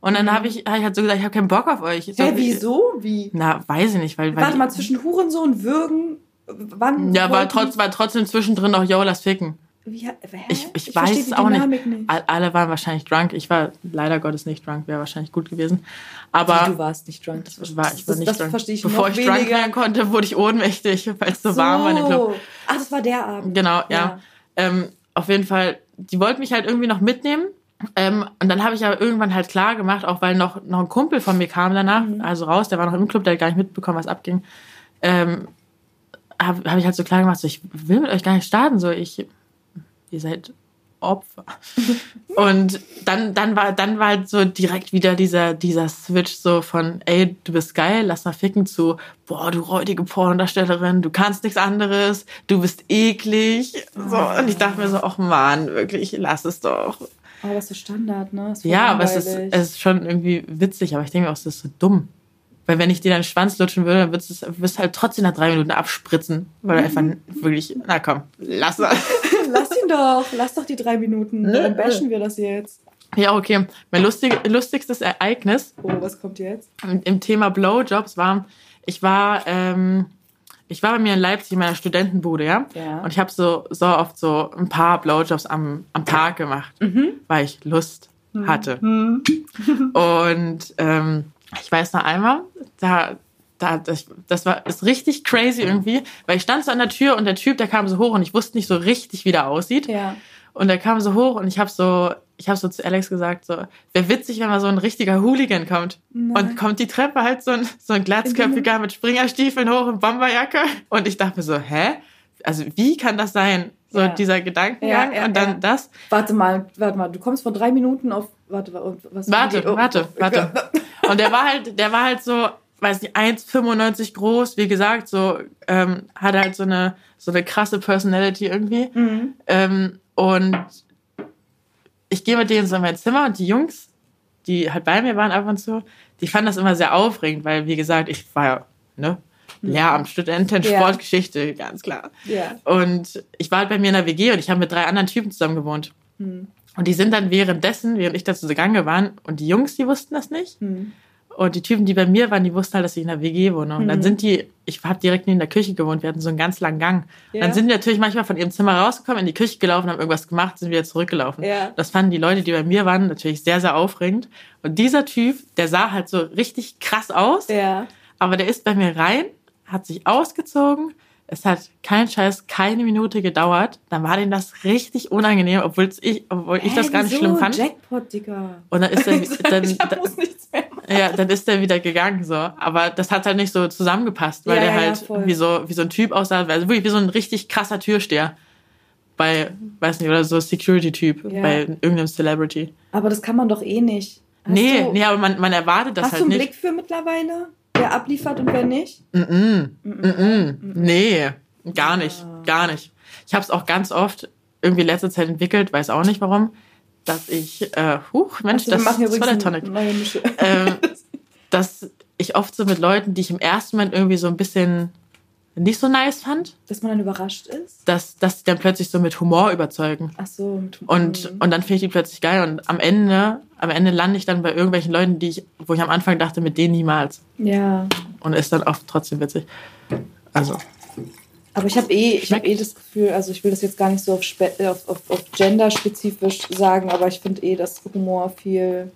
Und dann habe ich, hab ich halt so gesagt, ich habe keinen Bock auf euch. Mhm. Hä, wieso? Wie? Na, weiß ich nicht, weil, weil Warte mal, zwischen Hurensohn, Würgen, wann? ja, war, trotz, war trotzdem zwischendrin noch, yo, lass ficken. Wie? Ich, ich, versteh weiß die es auch nicht. Dynamik nicht. All- Alle waren wahrscheinlich drunk. Ich war leider Gottes nicht drunk, wäre wahrscheinlich gut gewesen. Wie, Aber du warst nicht drunk. Das, ich war, ich war das, nicht das drunk. verstehe ich Bevor noch ich drunk weniger. werden konnte, wurde ich ohnmächtig, weil es so, warm war in dem Club. Ach, das war der Abend. Genau, ja. Ja. Ähm, auf jeden Fall, die wollten mich halt irgendwie noch mitnehmen. Ähm, und dann habe ich aber irgendwann halt klar gemacht, auch weil noch, noch ein Kumpel von mir kam danach, Mhm. also raus, der war noch im Club, der hat gar nicht mitbekommen, was abging. Ähm, habe hab ich halt so klar gemacht, so, ich will mit euch gar nicht starten, so ich, ihr seid Opfer. und dann, dann war, dann war halt so direkt wieder dieser, dieser Switch so von, ey, du bist geil, lass mal ficken zu, boah, du räudige Pornodarstellerin, du kannst nichts anderes, du bist eklig. So, und ich dachte mir so, ach man, wirklich, lass es doch. Aber das ist so Standard, ne? Ja, aber es ist, es ist schon irgendwie witzig, aber ich denke mir auch, es ist so dumm. Weil wenn ich dir deinen Schwanz lutschen würde, dann würdest du es- wirst du halt trotzdem nach drei Minuten abspritzen. Weil du einfach wirklich, na komm, lass es. Doch. Lass doch die drei Minuten. Nö. Warum bashen wir das jetzt? Ja, okay. Mein lustig, lustigstes Ereignis Oh, was kommt jetzt? im, im Thema Blowjobs war, ich war, ähm, ich war bei mir in Leipzig in meiner Studentenbude, ja. Ja. Und ich habe so, so oft so ein paar Blowjobs am, am Tag gemacht, weil ich Lust hatte. Und ähm, ich weiß noch einmal, da, da, das, das war ist richtig crazy irgendwie, weil ich stand so an der Tür und der Typ, der kam so hoch und ich wusste nicht so richtig, wie der aussieht. Ja. Und der kam so hoch und ich habe so, ich habe so zu Alex gesagt, so, wäre witzig, wenn mal so ein richtiger Hooligan kommt. Und kommt die Treppe halt so ein, so ein glatzköpfiger mit Springerstiefeln hoch und Bomberjacke. Und ich dachte mir so, hä? Also wie kann das sein? So Ja. dieser Gedankengang Ja, ja, und dann das. Warte mal, warte mal. Du kommst von drei Minuten auf. Warte, was? Warte, oh, warte, warte. Und der war halt, der war halt so, weiß nicht, 1,95 groß, wie gesagt, so, ähm, hat halt so eine, so eine krasse Personality irgendwie. Mhm. Ähm, und ich gehe mit denen so in mein Zimmer und die Jungs, die halt bei mir waren ab und zu, die fanden das immer sehr aufregend, weil, wie gesagt, ich war ja, ne, Lehramtsstudentin, Ja. Sportgeschichte, ganz klar. Ja. Und ich war halt bei mir in der WG und ich habe mit drei anderen Typen zusammen gewohnt. Hm. Und die sind dann währenddessen, während ich da zugange war, und die Jungs, die wussten das nicht. Hm. Und die Typen, die bei mir waren, die wussten halt, dass ich in der WG wohne. Und dann Mhm. sind die, ich habe direkt neben der Küche gewohnt, wir hatten so einen ganz langen Gang. Ja. Dann sind die natürlich manchmal von ihrem Zimmer rausgekommen, in die Küche gelaufen, haben irgendwas gemacht, sind wieder zurückgelaufen. Ja. Das fanden die Leute, die bei mir waren, natürlich sehr, sehr aufregend. Und dieser Typ, der sah halt so richtig krass aus, Ja. aber der ist bei mir rein, hat sich ausgezogen. Es hat kein Scheiß, keine Minute gedauert. Dann war denen das richtig unangenehm, obwohl ich, obwohl ich das Hä, gar nicht wieso? schlimm fand. Jackpot, Digga. Und dann ist er, dann, ich hab, muss nichts mehr machen. ja, dann ist er wieder gegangen so. Aber das hat halt nicht so zusammengepasst, weil Ja, der ja, ja, halt voll. wie so wie so ein Typ aussah, also wirklich wie so ein richtig krasser Türsteher bei, weiß nicht, oder so Security-Typ Ja. bei irgendeinem Celebrity. Aber das kann man doch eh nicht. Hast nee, du, nee, aber man, man erwartet das hast halt du einen nicht. Blick für mittlerweile? Wer abliefert und wer nicht? Mm -mm. Mm -mm. Nee, gar nicht, gar nicht. Ich habe es auch ganz oft irgendwie letzte Zeit entwickelt, weiß auch nicht warum, dass ich, äh, huch, Mensch, wir das, das war der Tonic. ähm, dass ich oft so mit Leuten, die ich im ersten Moment irgendwie so ein bisschen nicht so nice fand, Dass man dann überrascht ist? dass, dass die dann plötzlich so mit Humor überzeugen. Ach so. mit- Und, Mhm. und dann finde ich die plötzlich geil. Und am Ende, am Ende lande ich dann bei irgendwelchen Leuten, die ich, wo ich am Anfang dachte, mit denen niemals. Ja. Und ist dann oft trotzdem witzig. Also, Aber ich habe eh, ich hab eh das Gefühl, also ich will das jetzt gar nicht so auf, spe- äh, auf, auf, auf genderspezifisch sagen, aber ich finde eh, dass Humor viel.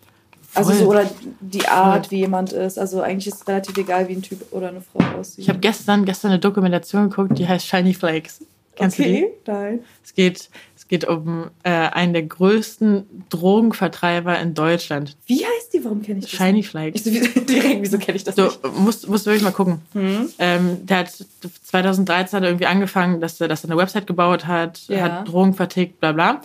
Also so, oder die Art, wie jemand ist. Also eigentlich ist es relativ egal, wie ein Typ oder eine Frau aussieht. ich habe gestern, gestern eine Dokumentation geguckt, die heißt Shiny Flakes. Kennst du die? okay, nein. Es geht, es geht um äh, einen der größten Drogenvertreiber in Deutschland. Wie heißt die? Warum kenne ich das? Shiny nicht? Flakes. Ich so, direkt, wieso kenne ich das Du nicht? musst, musst wirklich mal gucken. Hm? Ähm, der hat 2013 hat er irgendwie angefangen, dass er, dass er eine Website gebaut hat, Ja. hat Drogen vertickt, bla bla.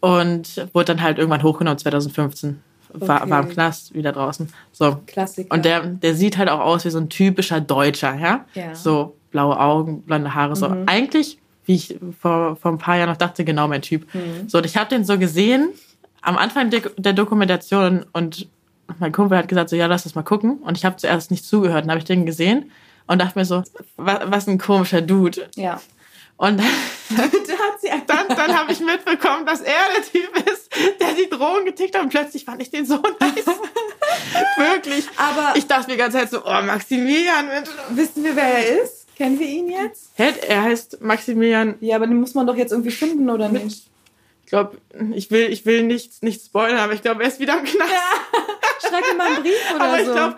Und wurde dann halt irgendwann hochgenommen, 2015. War, Okay. war im Knast, wieder draußen. So. Klassiker. Und der, der sieht halt auch aus wie so ein typischer Deutscher, ja? Ja. So blaue Augen, blonde Haare, so. Mhm. Eigentlich, wie ich vor, vor ein paar Jahren noch dachte, genau mein Typ. Mhm. So, und ich habe den so gesehen, am Anfang der, Dokumentation und mein Kumpel hat gesagt, so, ja, lass das mal gucken. Und ich habe zuerst nicht zugehört. Dann habe ich den gesehen und dachte mir so, was, was ein komischer Dude. Ja. Und dann, dann, dann habe ich mitbekommen, dass er der Typ ist, der die Drogen getickt hat. Und plötzlich fand ich den so nice. Wirklich. Aber Ich dachte mir die ganze Zeit so, oh, Maximilian, Mensch. wissen wir, wer er ist? Kennen wir ihn jetzt? Hä, Er heißt Maximilian, Ja, aber den muss man doch jetzt irgendwie finden, oder nicht? Ich glaube, ich will, ich will nichts nicht spoilern, aber ich glaube, er ist wieder im Knast. Schreib ihm mal einen Brief oder Aber ich so. glaube,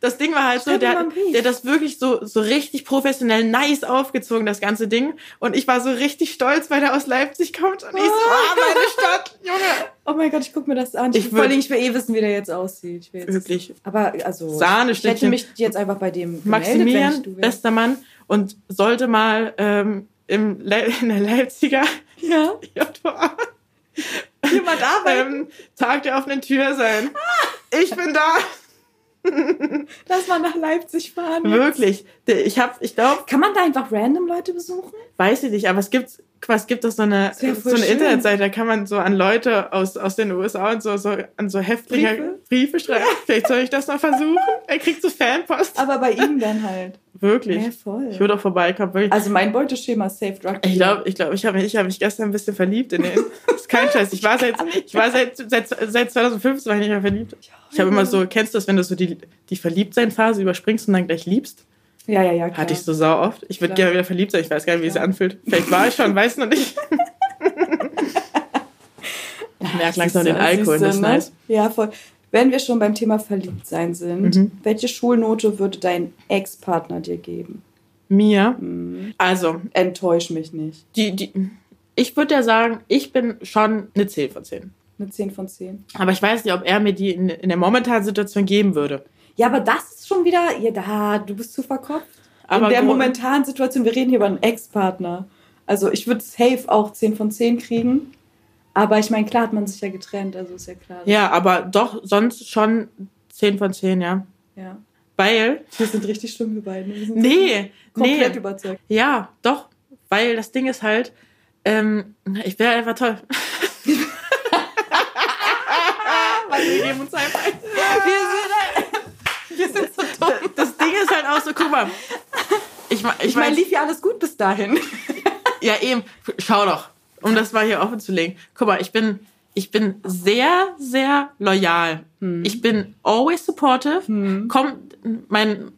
das Ding war halt so, Schreib mal der, Brief. der hat das wirklich so, so richtig professionell nice aufgezogen, das ganze Ding. Und ich war so richtig stolz, weil er aus Leipzig kommt. Und ich so, ah, meine Stadt, Junge. oh mein Gott, ich guck mir das an. Ich, Ich vor allem, ich will eh wissen, wie der jetzt aussieht. Ich will jetzt, Wirklich. Aber also, ich hätte mich jetzt einfach bei dem gemeldet, Maximilian, ich wär. bester Mann. Und sollte mal ähm, im Le in der Leipziger Ja, JVA jemand arbeiten, ähm, Tag der offenen Tür sein. Ich bin da. dass man nach Leipzig fahren jetzt. Wirklich. Ich hab, ich glaube, Kann man da einfach random Leute besuchen? weiß ich nicht, aber es gibt, was gibt es so eine, wär so eine schön. Internetseite, da kann man so an Leute aus, aus den USA und so, so an so Häftlinge Briefe? Briefe, schreiben. Vielleicht soll ich das mal versuchen. Er kriegt so Fanpost. Aber bei ihm dann halt. Wirklich. Ja, voll. Ich würde auch vorbeikommen. Wirklich. Also mein Beuteschema ist Safe Drug. Ich glaube, ich, glaub, ich habe ich hab mich gestern ein bisschen verliebt in den. Das ist kein Scheiß. Ich war seit, ich war seit, seit, seit 2015 war ich nicht mehr verliebt. Ich habe immer so, kennst du das, wenn du so die, die Verliebtsein-Phase überspringst und dann gleich liebst? Ja, ja, ja. Klar. Hatte ich so sau oft. Ich würde gerne wieder verliebt sein. Ich weiß gar nicht, wie es sich Klar. anfühlt. Vielleicht war ich schon, weiß noch nicht. ich merke langsam den Alkohol, das ist ne? nice. Ja, voll. Wenn wir schon beim Thema Verliebtsein sind, Mhm. welche Schulnote würde dein Ex-Partner dir geben? Mir, Hm. also, Enttäusch mich nicht. die, die, ich würde ja sagen, ich bin schon eine 10 von 10. Eine 10 von 10. Aber ich weiß nicht, ob er mir die in, in der momentanen Situation geben würde. Ja, aber das schon wieder, ja, da, du bist zu verkopft. Aber In der momentanen Situation, wir reden hier über einen Ex-Partner. Also ich würde safe auch 10 von 10 kriegen. Aber ich meine, klar hat man sich ja getrennt, also ist ja klar. Ja, aber doch sonst schon 10 von 10, ja. ja. Weil, Wir sind richtig schlimm, wir beiden. Wir sind nee, komplett nee, überzeugt. ja, doch, weil das Ding ist halt, ähm, ich wäre einfach toll. Weil wir geben uns einfach ein. Wir sind, wir sind so dumm. Das Ding ist halt auch so, guck mal, ich, ich, Ich meine, mein, lief ja alles gut bis dahin. ja eben, schau doch, um das mal hier offen zu legen. Guck mal, ich bin, ich bin sehr, sehr loyal. Hm. Ich bin always supportive. Hm. Kommt mein,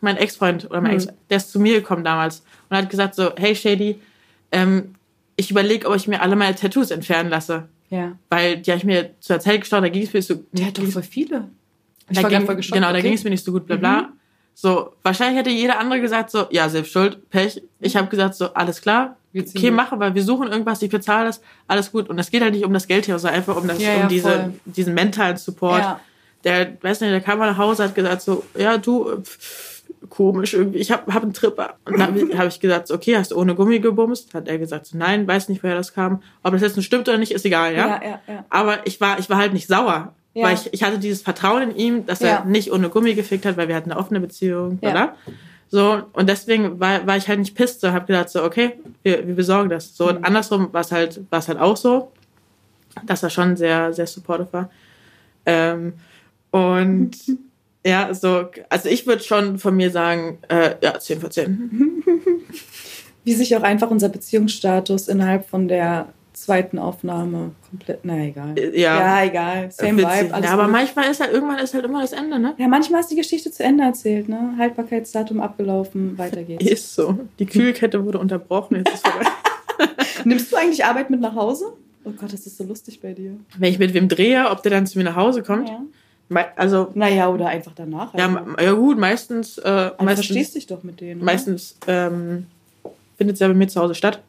mein Ex-Freund oder mein hm. Ex, der ist zu mir gekommen damals und hat gesagt so, hey Shady, ähm, ich überlege, ob ich mir alle meine Tattoos entfernen lasse. Ja. Weil die habe ich mir zur Zeit gestochen, da ging es mir so. Der hat doch voll viele. Ich da war ging, voll geschockt. Genau, okay. da ging es mir nicht so gut, bla bla. Mhm. So, wahrscheinlich hätte jeder andere gesagt, so, ja, selbst schuld, Pech. Ich habe gesagt, so, alles klar, okay, mache, weil wir suchen irgendwas, ich bezahle das, alles gut. Und es geht halt nicht um das Geld hier, sondern einfach um, das, ja, um ja, diese, diesen mentalen Support. Ja. Der, weiß nicht, der kam mal nach Hause, hat gesagt, so, ja, du, pff, komisch irgendwie, ich habe hab einen Tripper. Und dann habe hab ich gesagt, so, okay, hast du ohne Gummi gebumst? Hat er gesagt, so, nein, weiß nicht, woher das kam. Ob das jetzt nun stimmt oder nicht, ist egal, ja? Ja, ja, ja. Aber ich war, ich war halt nicht sauer. Ja. Weil ich, ich hatte dieses Vertrauen in ihm, dass er nicht ohne Gummi gefickt hat, weil wir hatten eine offene Beziehung, oder? So, und deswegen war, war ich halt nicht pisst, so hab gedacht, so, okay, wir, wir besorgen das. So, mhm. und andersrum war es halt, war es halt auch so, dass er schon sehr, sehr supportive war. Ähm, und ja, so, also ich würde schon von mir sagen, äh, ja, 10 von 10. Wie sich auch einfach unser Beziehungsstatus innerhalb von der zweiten Aufnahme komplett, na egal. Äh, ja, ja egal. Same Vibe. Alles ja, aber gut. manchmal ist halt, irgendwann ist halt immer das Ende, ne? Ja, manchmal ist die Geschichte zu Ende erzählt, ne? Haltbarkeitsdatum abgelaufen, weiter geht's. Ist so. Die Kühlkette wurde unterbrochen, jetzt ist vorbei. Nimmst du eigentlich Arbeit mit nach Hause? Oh Gott, das ist so lustig bei dir. Wenn ich mit wem drehe, ob der dann zu mir nach Hause kommt? Ja. Also, naja, oder einfach danach. Ja, also. ja gut, meistens. Äh, also meistens verstehst dich doch mit denen. Meistens ähm, findet es ja bei mir zu Hause statt.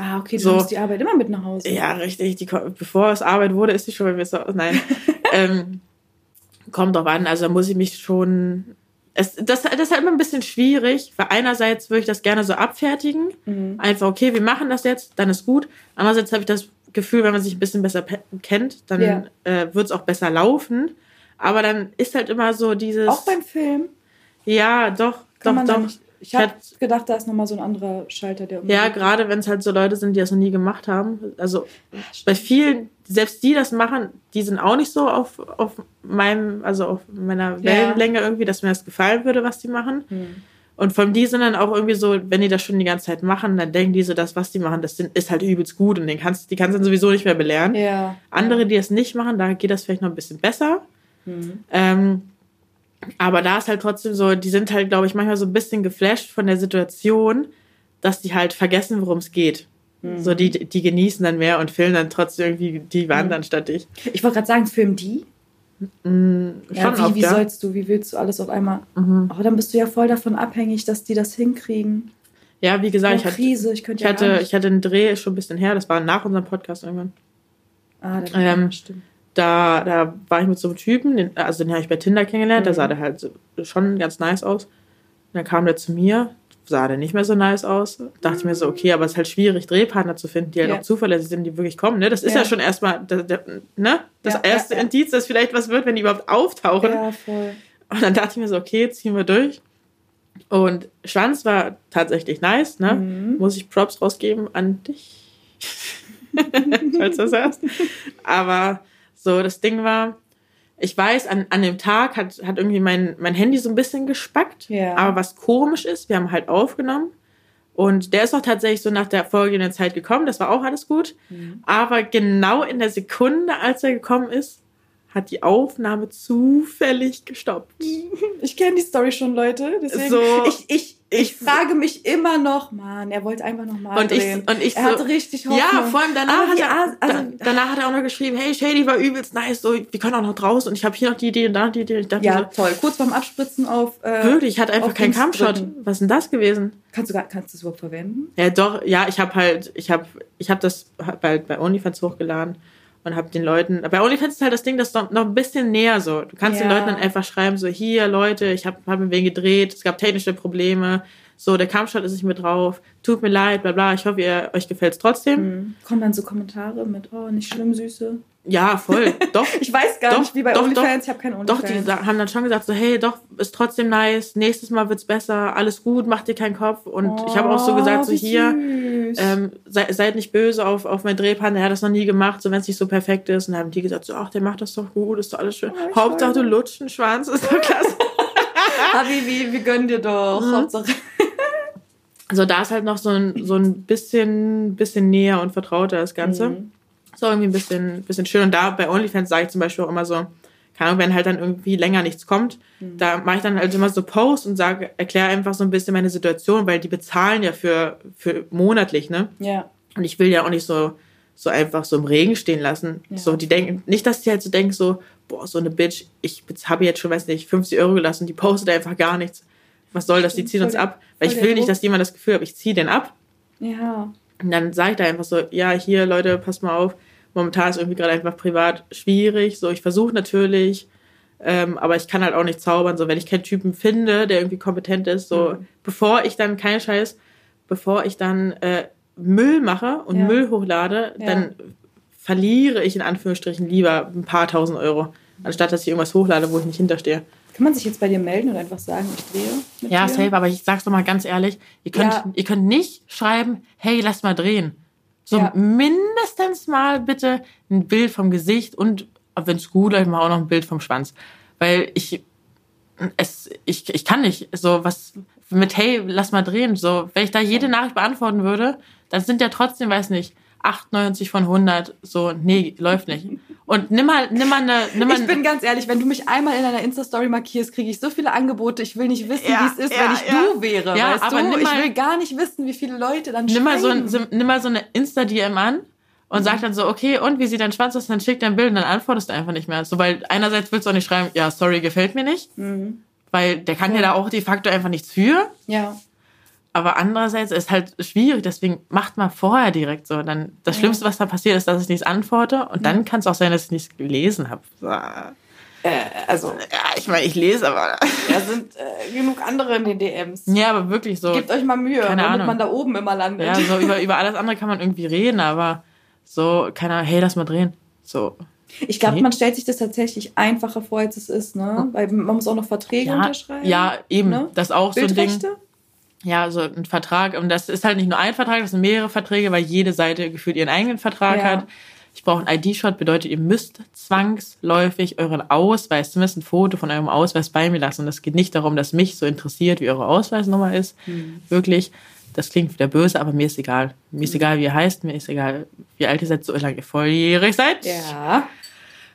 Ah, okay, du so, nimmst die Arbeit immer mit nach Hause. Ja, richtig. Die, bevor es Arbeit wurde, ist sie schon bei mir so. Nein. ähm, kommt drauf an. Also da muss ich mich schon. Es, das, das ist halt immer ein bisschen schwierig, weil einerseits würde ich das gerne so abfertigen. Mhm. Einfach, okay, wir machen das jetzt, dann ist gut. Andererseits habe ich das Gefühl, wenn man sich ein bisschen besser kennt, dann ja. äh, wird es auch besser laufen. Aber dann ist halt immer so dieses. Auch beim Film? Ja, doch, Kann doch, doch. Ich habe gedacht, da ist nochmal so ein anderer Schalter, der Ja, gerade wenn es halt so Leute sind, die das noch nie gemacht haben. Also bei vielen, selbst die das machen, die sind auch nicht so auf, auf meinem, also auf meiner Wellenlänge ja. irgendwie, dass mir das gefallen würde, was die machen. Hm. Und von die sind dann auch irgendwie so, wenn die das schon die ganze Zeit machen, dann denken die so, das, was die machen, das sind, ist halt übelst gut und den kannst, die kannst du dann sowieso nicht mehr belehren. Ja. Andere, die es nicht machen, da geht das vielleicht noch ein bisschen besser. Mhm. Ähm, aber da ist halt trotzdem so, die sind halt, glaube ich, manchmal so ein bisschen geflasht von der Situation, dass die halt vergessen, worum es geht. Mhm. So, die, die genießen dann mehr und filmen dann trotzdem irgendwie die wandern mhm. statt ich. Ich wollte gerade sagen, filmen die? Mhm, ja, wie, oft, wie ja. sollst du, wie willst du alles auf einmal? Mhm. Oh, dann bist du ja voll davon abhängig, dass die das hinkriegen. Ja, wie gesagt, ich hatte, Krise, ich, ich, hatte, ich hatte einen Dreh schon ein bisschen her, das war nach unserem Podcast irgendwann. Ah, das ähm, stimmt da, da war ich mit so einem Typen, den, also den habe ich bei Tinder kennengelernt, mhm. da sah der halt schon ganz nice aus. Und dann kam der zu mir, sah der nicht mehr so nice aus. Dachte ich mir so, okay, aber es ist halt schwierig, Drehpartner zu finden, die halt ja. auch zuverlässig sind, die wirklich kommen. Ne? Das ist ja, ja schon erstmal der, ne? das ja, erste Indiz, dass vielleicht was wird, wenn die überhaupt auftauchen. Und dann dachte ich mir so, okay, ziehen wir durch. Und Schwanz war tatsächlich nice, ne? Mhm. Muss ich Props rausgeben an dich. Falls du das hörst. Aber so, das Ding war, ich weiß, an, an dem Tag hat, hat irgendwie mein, mein Handy so ein bisschen gespackt. Ja. Aber was komisch ist, wir haben halt aufgenommen. Und der ist auch tatsächlich so nach der folgenden Zeit gekommen. Das war auch alles gut. Mhm. Aber genau in der Sekunde, als er gekommen ist, hat die Aufnahme zufällig gestoppt. Ich kenne die Story schon, Leute. Deswegen, so, ich, ich, ich frage mich immer noch, Mann, er wollte einfach noch mal und drehen. Ich, und ich er so, hatte richtig Hoffnung. Ja, vor allem danach, hat er, also, da, danach hat er auch noch geschrieben, hey, Shady war übelst nice, so, wir können auch noch draußen und ich habe hier noch die Idee und da die Idee. Ich dachte ja, so, toll. Kurz vorm Abspritzen auf äh, Wirklich, ich hatte einfach keinen Kampfshot. Was ist denn das gewesen? Kannst du, kannst du das überhaupt verwenden? Ja, doch, ja, ich habe halt, ich habe ich hab das bei, bei OnlyFans hochgeladen und habe den Leuten, bei OnlyFans ist halt das Ding, das ist noch, noch ein bisschen näher so. Du kannst ja. den Leuten dann einfach schreiben, so hier Leute, ich habe hab mit wem gedreht, es gab technische Probleme, so der Kampfstart ist nicht mehr drauf, tut mir leid, bla bla, ich hoffe, ihr, euch gefällt's trotzdem. Mhm. Kommen dann so Kommentare mit, oh, nicht schlimm, Süße. Ja, voll. Doch. ich weiß gar doch, nicht, wie bei doch, OnlyFans, ich habe keinen OnlyFans. Doch, die haben dann schon gesagt, so, hey, doch, ist trotzdem nice, nächstes Mal wird's besser, alles gut, mach dir keinen Kopf. Und oh, ich habe auch so gesagt, so hier, ähm, sei, seid nicht böse auf, auf meinen Drehpartner, der hat das noch nie gemacht, so wenn es nicht so perfekt ist. Und dann haben die gesagt, so, ach, der macht das doch gut, ist doch alles schön. Oh, Hauptsache du lutschen, Schwanz, ist doch klasse. Habibi, wir gönnen dir doch. Mhm. Hauptsache. Also da ist halt noch so ein, so ein bisschen, bisschen näher und vertrauter das Ganze. Mhm. So irgendwie ein bisschen, bisschen schön. Und da bei OnlyFans sage ich zum Beispiel auch immer so, keine Ahnung, wenn halt dann irgendwie länger nichts kommt, Mhm. da mache ich dann halt immer so Posts und sage, erkläre einfach so ein bisschen meine Situation, weil die bezahlen ja für, für monatlich, ne? Ja. Und ich will ja auch nicht so, so einfach so im Regen stehen lassen. Ja. So, die denken, nicht, dass die halt so denken, so, boah, so eine Bitch, ich habe jetzt schon, weiß nicht, 50 Euro gelassen, die postet einfach gar nichts. Was soll das? Die ziehen uns ab. Weil ich will nicht, dass jemand das Gefühl hat, ich ziehe den ab. Ja. Und dann sage ich da einfach so, ja, hier, Leute, passt mal auf. Momentan ist irgendwie gerade einfach privat schwierig. So, ich versuche natürlich, ähm, aber ich kann halt auch nicht zaubern. So, wenn ich keinen Typen finde, der irgendwie kompetent ist, so, Mhm. bevor ich dann, kein Scheiß, bevor ich dann äh, Müll mache und Ja. Müll hochlade, Ja. dann verliere ich in Anführungsstrichen lieber ein paar tausend Euro, anstatt dass ich irgendwas hochlade, wo ich nicht hinterstehe. Kann man sich jetzt bei dir melden und einfach sagen, ich drehe? Ja, dir? safe, aber ich sag's doch mal ganz ehrlich, ihr könnt, Ja. ihr könnt nicht schreiben, hey, lass mal drehen. So Ja. mindestens mal bitte ein Bild vom Gesicht und, wenn es gut ist, mal auch noch ein Bild vom Schwanz. Weil ich, es, ich, ich kann nicht. So was mit hey, lass mal drehen. So, wenn ich da jede Nachricht beantworten würde, dann sind ja trotzdem, weiß nicht, 98 von 100 so, nee, läuft nicht. Und nimm mal, nimm mal eine, nimm mal Ich bin ganz ehrlich, wenn du mich einmal in einer Insta-Story markierst, kriege ich so viele Angebote. Ich will nicht wissen, Ja, wie es ist, ja, wenn ich ja. du wäre. Ja, weißt aber du? nimm ich mal- will gar nicht wissen, wie viele Leute dann nimm mal so, ein, so, nimm mal so eine Insta-DM an und sag dann so, okay, und wie sieht dein Schwanz aus? Dann schick dein Bild und dann antwortest du einfach nicht mehr. So, weil einerseits willst du auch nicht schreiben, ja, sorry, gefällt mir nicht. Mhm. Weil der kann ja da auch de facto einfach nichts für. Ja. Aber andererseits ist halt schwierig, deswegen macht mal vorher direkt so. Dann das Ja. Schlimmste, was da passiert, ist, dass ich nichts antworte und dann kann es auch sein, dass ich nichts gelesen habe. Ja, Äh, also, ich meine, ich lese, aber. da sind äh, genug andere in den DMs. Ja, aber wirklich so. Gebt euch mal Mühe, Keine damit Ahnung. man da oben immer landet. Ja, so über, über alles andere kann man irgendwie reden, aber so, keine Ahnung, hey, lass mal drehen. So. Ich glaube, man stellt sich das tatsächlich einfacher vor, als es ist, ne? Weil man muss auch noch Verträge Ja, unterschreiben. ja, eben. Ne? Das ist auch so ein Ding. Ja, so ein Vertrag. Und das ist halt nicht nur ein Vertrag, das sind mehrere Verträge, weil jede Seite gefühlt ihren eigenen Vertrag Ja. hat. Ich brauche einen ID-Shot, bedeutet, ihr müsst zwangsläufig euren Ausweis, zumindest ein Foto von eurem Ausweis bei mir lassen. Und es geht nicht darum, dass mich so interessiert, wie eure Ausweisnummer ist. Hm. Wirklich. Das klingt wieder böse, aber mir ist egal. Mir ist egal, wie ihr heißt, mir ist egal, wie alt ihr seid, solange ihr volljährig seid. Ja.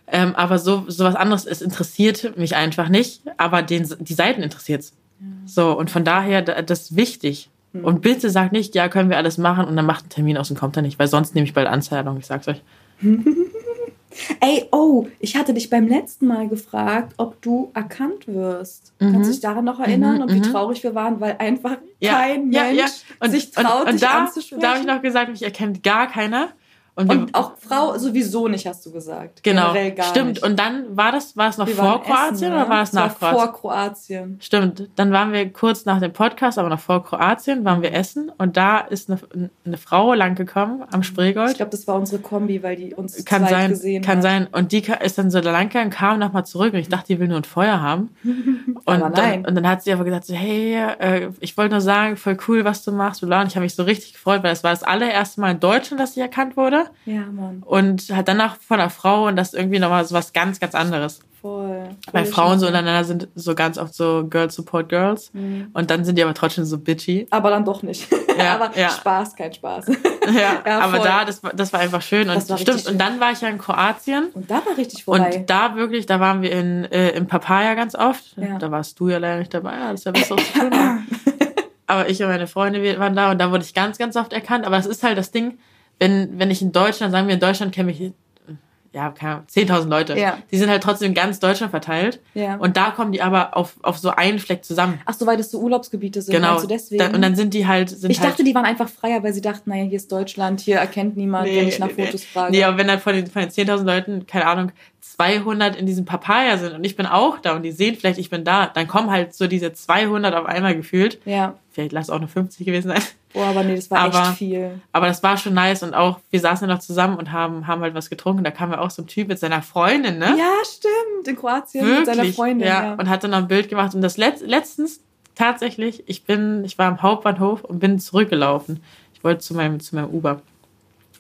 Ähm, aber so, so was anderes, es interessiert mich einfach nicht, aber den, die Seiten interessiert's. So, und von daher, da- das ist wichtig. Und bitte sagt nicht, ja, können wir alles machen und dann macht einen Termin aus und kommt er nicht, weil sonst nehme ich bald Anzahlung, ich sag's euch. Ey, oh, ich hatte dich beim letzten Mal gefragt, ob du erkannt wirst. Mhm. Kannst du dich daran noch erinnern Mhm, und wie mhm. traurig wir waren, weil einfach Ja, kein ja, Mensch ja. Und, sich traut, und, und dich da, da habe ich noch gesagt, mich erkennt gar keiner. Und, und auch Frau sowieso nicht, hast du gesagt. genau, stimmt. Nicht. Und dann war das, war es noch Wir vor Kroatien Essen, oder ne? war das Es nach war Kroatien? Vor Kroatien. Stimmt. Dann waren wir kurz nach dem Podcast, aber noch vor Kroatien, waren wir essen und da ist eine, eine Frau lang gekommen am Spreegold. Ich glaube, das war unsere Kombi, weil die uns Kann sein, gesehen kann hat. sein. Und die ist dann so lang gegangen, kam nochmal zurück und ich dachte, die will nur ein Feuer haben. Und, Aber nein. Dann, und dann hat sie aber gesagt, so, hey, äh, ich wollte nur sagen, voll cool, was du machst. Und ich habe mich so richtig gefreut, weil es war das allererste Mal in Deutschland, dass sie erkannt wurde. Ja, Mann. Und halt danach von einer Frau und das ist irgendwie nochmal so was ganz, ganz anderes. Voll. Weil Frauen so schön. untereinander sind so ganz oft so Girls support Girls. Mhm. Und dann sind die aber trotzdem so bitchy. Aber dann doch nicht. Ja, Aber ja. Spaß, kein Spaß. Ja, Ja, aber voll. da, das, war- das war einfach schön. Und Das war stimmt, richtig und dann war ich ja in Kroatien. Und da war richtig vorbei. Und da wirklich, da waren wir in, äh, im Papaya ganz oft. Ja. Da warst du ja leider nicht dabei, das ist ja was zu tun. Aber ich und meine Freunde waren da und da wurde ich ganz, ganz oft erkannt. Aber es ist halt das Ding, wenn, wenn ich in Deutschland, sagen wir in Deutschland kenne ich, ja, keine Ahnung, 10.000 Leute. Ja. Die sind halt trotzdem ganz Deutschland verteilt. Ja. Und da kommen die aber auf, auf so einen Fleck zusammen. Ach so, weil das so Urlaubsgebiete sind. Genau. Du deswegen? Da, und dann sind die halt, sind ich halt, dachte, die waren einfach freier, weil sie dachten, naja, hier ist Deutschland, hier erkennt niemand, wenn ich nach Fotos frage. Nee, aber wenn dann von den, von den 10.000 Leuten, keine Ahnung, 200 in diesem Papaya sind und ich bin auch da und die sehen vielleicht, ich bin da, dann kommen halt so diese 200 auf einmal gefühlt. ja. Vielleicht lass auch nur 50 gewesen sein. Boah, aber nee, das war Aber- echt viel. Aber das war schon nice und auch, wir saßen ja noch zusammen und haben, haben halt was getrunken. Da kam ja auch so ein Typ mit seiner Freundin, ne? Ja, stimmt. In Kroatien Wirklich. mit seiner Freundin. ja. Ja. Und hatte noch ein Bild gemacht. Und das letzt, letztens tatsächlich, ich bin, ich war am Hauptbahnhof und bin zurückgelaufen. Ich wollte zu meinem, zu meinem Uber.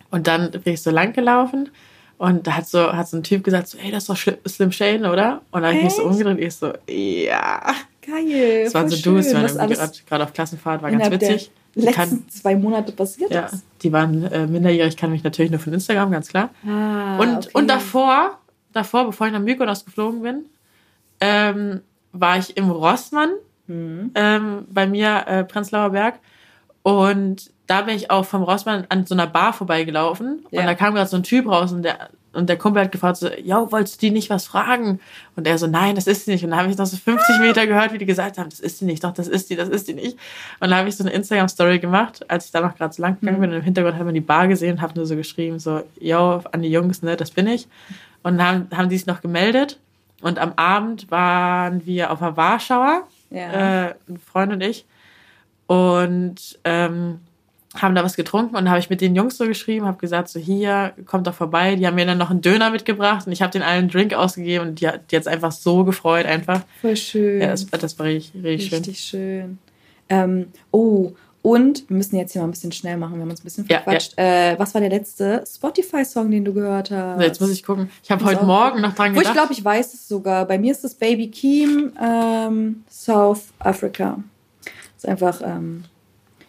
Und dann bin ich so lang gelaufen und da hat so, hat so ein Typ gesagt, so, ey, das ist doch Slim Shane, oder? Und dann habe ich mich so umgedreht und ich so, ja. Geil. Das waren so Dudes, schön. waren alles gerade auf Klassenfahrt, war ganz witzig. Letzten kann, zwei Monate passiert ja, ist. die waren äh, minderjährig, ich kann mich natürlich nur von Instagram, ganz klar. Ah, und, okay. und davor, davor, bevor ich nach Mykonos geflogen bin, ähm, war ich im Rossmann Mhm. ähm, bei mir, äh, Prenzlauer Berg. Und da bin ich auch vom Rossmann an so einer Bar vorbeigelaufen. Ja. Und da kam gerade so ein Typ raus und der, und der Kumpel hat gefragt so, ja, wolltest du die nicht was fragen? Und er so, nein, das ist sie nicht. Und dann habe ich noch so 50 Meter gehört, wie die gesagt haben, das ist sie nicht, doch, das ist die, das ist die nicht. Und dann habe ich so eine Instagram-Story gemacht, als ich da noch gerade so lang gegangen bin. Und im Hintergrund hat man die Bar gesehen und habe nur so geschrieben, so, yo, an die Jungs, ne, das bin ich. Und dann haben, haben die sich noch gemeldet. Und am Abend waren wir auf der Warschauer, Ja. äh, ein Freund und ich. Und ähm, haben da was getrunken und habe ich mit den Jungs so geschrieben, habe gesagt, so hier, kommt doch vorbei. Die haben mir dann noch einen Döner mitgebracht und ich habe den allen einen Drink ausgegeben und die hat hat's einfach so gefreut, einfach. Voll schön. Ja, das, das war richtig, richtig schön. Richtig schön. Ähm, oh, und wir müssen jetzt hier mal ein bisschen schnell machen, wir haben uns ein bisschen Ja, verquatscht. Äh, was war der letzte Spotify-Song, den du gehört hast? Jetzt muss ich gucken. Ich habe heute Morgen noch dran Wo ich gedacht. glaube, ich weiß es sogar. Bei mir ist es Baby Keem, ähm, South Africa. Das ist einfach ähm,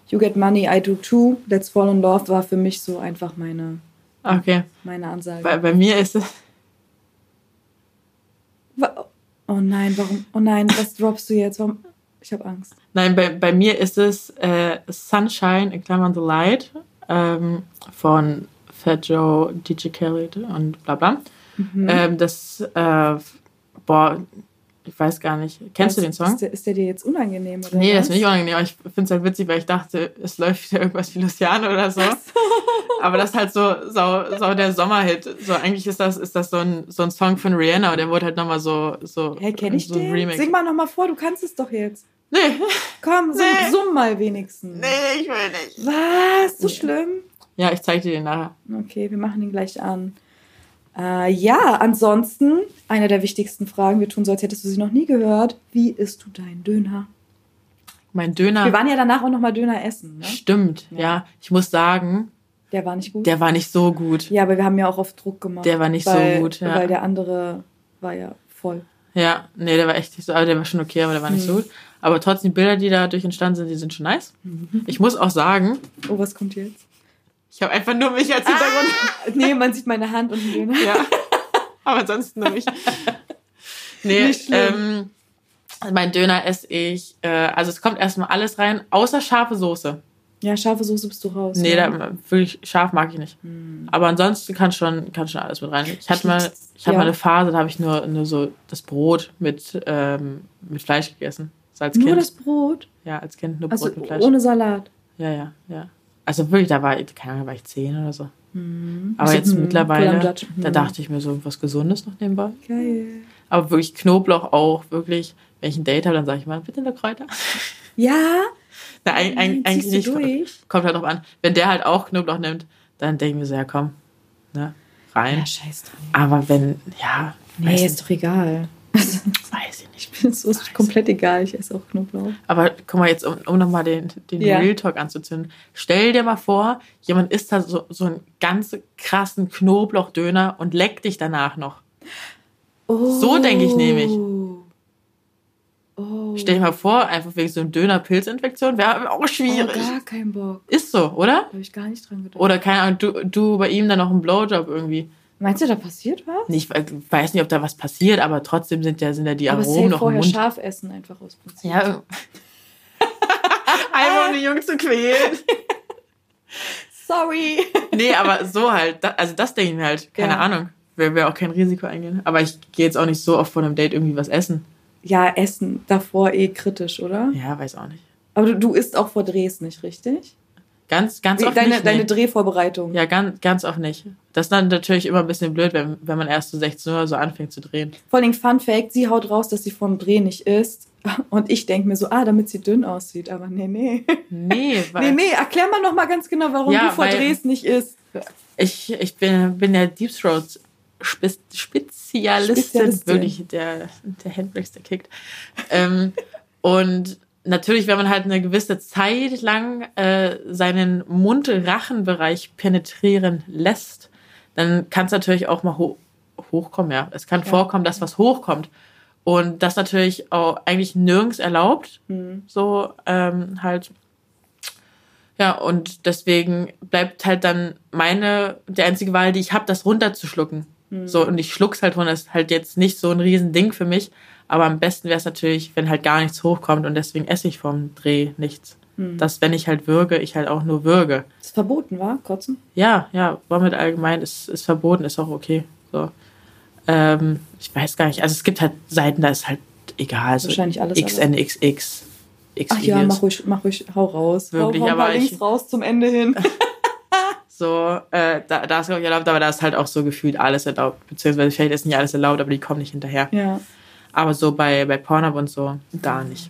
You Get Money, I Do Too. Let's Fall in Love war für mich so einfach meine, okay. meine Ansage. Bei, bei mir ist es. Oh nein, warum? Oh nein, was droppst du jetzt? Warum? Ich habe Angst. Nein, bei, bei mir ist es äh, Sunshine in Klammern The Light ähm, von Fat Joe, DJ Khaled und bla bla. Mhm. Ähm, das, äh, boah, ich weiß gar nicht. Kennst du den Ist Song? der, ist der dir jetzt unangenehm? Oder Nee, das ist mir nicht unangenehm. aber Ich finde es halt witzig, weil ich dachte, es läuft wieder irgendwas wie Luciano oder so. Aber das ist halt so, so, so der Sommerhit. So eigentlich ist das, ist das so ein, so ein Song von Rihanna und der wurde halt nochmal so, so, Hey, kenn ich so den? Remake. Sing mal noch mal vor, du kannst es doch jetzt. Nee, Komm, summ, Nee. summ mal wenigstens. nee, ich will nicht. Was? So Nee. schlimm? Ja, ich zeig dir den nachher. Okay, wir machen ihn gleich an. Äh, ja, ansonsten, eine der wichtigsten Fragen, wir tun so, als hättest du sie noch nie gehört. Wie isst du deinen Döner? Mein Döner. Wir waren ja danach auch noch mal Döner essen, ne? Stimmt, Ja. ja. Ich muss sagen, Der war nicht gut. der war nicht so gut. ja, aber wir haben ja auch auf Druck gemacht. Der war nicht so weil, gut, ja. Weil der andere war ja voll. Ja, nee, der war echt nicht so, aber der war schon okay, aber der war nicht so Mhm. gut. Aber trotzdem, die Bilder, die dadurch entstanden sind, die sind schon nice. Ich muss auch sagen, Oh, was kommt jetzt? Ich habe einfach nur mich als Hintergrund. nee, man sieht meine Hand und den Döner. Ja. Aber ansonsten nur mich. Nee, Nicht schlimm. ähm, mein Döner esse ich, äh, also es kommt erstmal alles rein, außer scharfe Soße. Ja, scharfe Soße bist du raus. Nee, ne? da, wirklich scharf mag ich nicht. Aber ansonsten kann schon, kann schon alles mit rein. Ich hatte mal, ich hatte Ja. mal eine Phase, da habe ich nur, nur so das Brot mit, ähm, mit Fleisch gegessen. So als Nur Kind. das Brot? ja, als Kind nur Also Brot mit Fleisch. ohne Salat. Ja, ja, ja. Also wirklich, da war, keine Ahnung, da war ich zehn oder so. Aber So, jetzt mittlerweile, Dutch, da dachte ich mir so was Gesundes noch nebenbei. Geil. Aber wirklich Knoblauch auch, wirklich. Wenn ich ein Date habe, dann sage ich mal, bitte eine Kräuter. Ja, Na, eig- Nein, eigentlich nicht. durch? Kommt halt drauf an. Wenn der halt auch Knoblauch nimmt, dann denken wir so, ja komm, ne, rein. ja scheiß drauf. Aber wenn, ja, Nee, ist doch egal. Nicht, weiß ich nicht. so ist komplett egal. Ich esse auch Knoblauch. Aber guck mal jetzt, um, um nochmal den, den Ja. Real Talk anzuzünden. Stell dir mal vor, jemand isst da so, so einen ganz krassen Knoblauchdöner und leckt dich danach noch. Oh. So denke ich nämlich. Oh. Stell dir mal vor, einfach wegen so einer Döner-Pilzinfektion, wäre auch oh, schwierig. gar keinen Bock. Ist so, oder? Da habe ich gar nicht dran gedacht. Oder keine Ahnung, du, du bei ihm dann noch einen Blowjob irgendwie. Meinst du, da passiert was? Ich weiß nicht, ob da was passiert, aber trotzdem sind ja, sind ja die Aber Aromen noch im vorher Mund. scharf essen einfach aus Prinzip. Ja. Einmal um die Jungs zu quälen. Sorry. Nee, aber so halt. Also das denke ich mir halt. Keine Ja. Ahnung. Wer will auch kein Risiko eingehen. Aber ich gehe jetzt auch nicht so oft vor einem Date irgendwie was essen. Ja, Essen davor eh kritisch, oder? Ja, weiß auch nicht. Aber du, du isst auch vor Drehs nicht, richtig? Ganz, ganz oft deine, nicht. deine nee. Drehvorbereitung. Ja, ganz, ganz oft nicht. Das ist dann natürlich immer ein bisschen blöd, wenn, wenn man erst so 16 Uhr so anfängt zu drehen. Vor allem Fun Fact, sie haut raus, dass sie vom Dreh nicht isst. Und ich denke mir so, ah, damit sie dünn aussieht. Aber nee, nee. Nee, weil Nee, nee, erklär mal noch mal ganz genau, warum Ja, du vor Drehs nicht isst. ich, ich bin, bin der Deep Throat Spe- Spezialistin, Spezialistin. wirklich der, der Handbricks, der kickt. ähm, und natürlich, wenn man halt eine gewisse Zeit lang äh, seinen Mund-Rachenbereich penetrieren lässt, dann kann es natürlich auch mal ho hochkommen, ja. Es kann Ja. vorkommen, dass was hochkommt. Und das natürlich auch eigentlich nirgends erlaubt. Hm. So ähm, halt Ja, und deswegen bleibt halt dann meine, die einzige Wahl, die ich habe, das runterzuschlucken. Hm. So, und ich schluck's halt runter. Das ist halt jetzt nicht so ein Riesending für mich. Aber am besten wäre es natürlich, wenn halt gar nichts hochkommt und deswegen esse ich vom Dreh nichts. Hm. Dass, wenn ich halt würge, ich halt auch nur würge. ist verboten, war? Kotzen? Ja, ja, Vomit allgemein ist, ist verboten, ist auch okay. So. Ähm, ich weiß gar nicht. Also es gibt halt Seiten, da ist halt egal. So Wahrscheinlich alles XNXX. Ach ja, mach ruhig, mach ruhig, hau raus. Wirklich, hau, hau aber mal links ich- raus zum Ende hin. So, äh, da, da ist glaube ich erlaubt, aber da ist halt auch so gefühlt alles erlaubt. Beziehungsweise vielleicht ist nicht alles erlaubt, aber die kommen nicht hinterher. ja. Aber so bei, bei Pornhub und so, da nicht.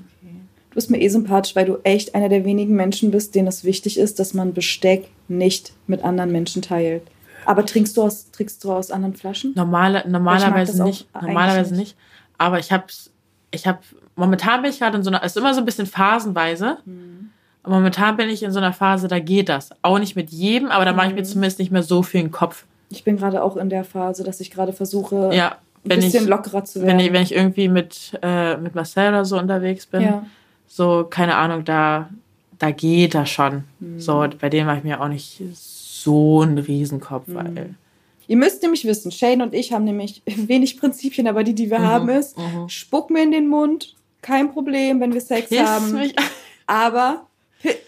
Du bist mir eh sympathisch, weil du echt einer der wenigen Menschen bist, denen es wichtig ist, dass man Besteck nicht mit anderen Menschen teilt. Aber trinkst du aus, trinkst du aus anderen Flaschen? Normale, normalerweise nicht. Normalerweise nicht. nicht. Aber ich hab's, ich hab, momentan bin ich gerade in so einer, es ist immer so ein bisschen phasenweise. Mhm. Momentan bin ich in so einer Phase, da geht das. Auch nicht mit jedem, aber da mache ich Mhm. mir zumindest nicht mehr so viel in den Kopf. Ich bin gerade auch in der Phase, dass ich gerade versuche, Ja, wenn bisschen ich, lockerer zu werden. wenn ich, wenn ich irgendwie mit, äh, mit Marcel oder so unterwegs bin, ja. so, keine Ahnung, da, da geht das schon. Mhm. So, bei dem mache ich mir auch nicht so einen Riesenkopf, Mhm. weil. Ihr müsst nämlich wissen, Shane und ich haben nämlich wenig Prinzipien, aber die, die wir haben, ist, mhm. spuck mir in den Mund, kein Problem, wenn wir Sex Piss haben. mich Aber,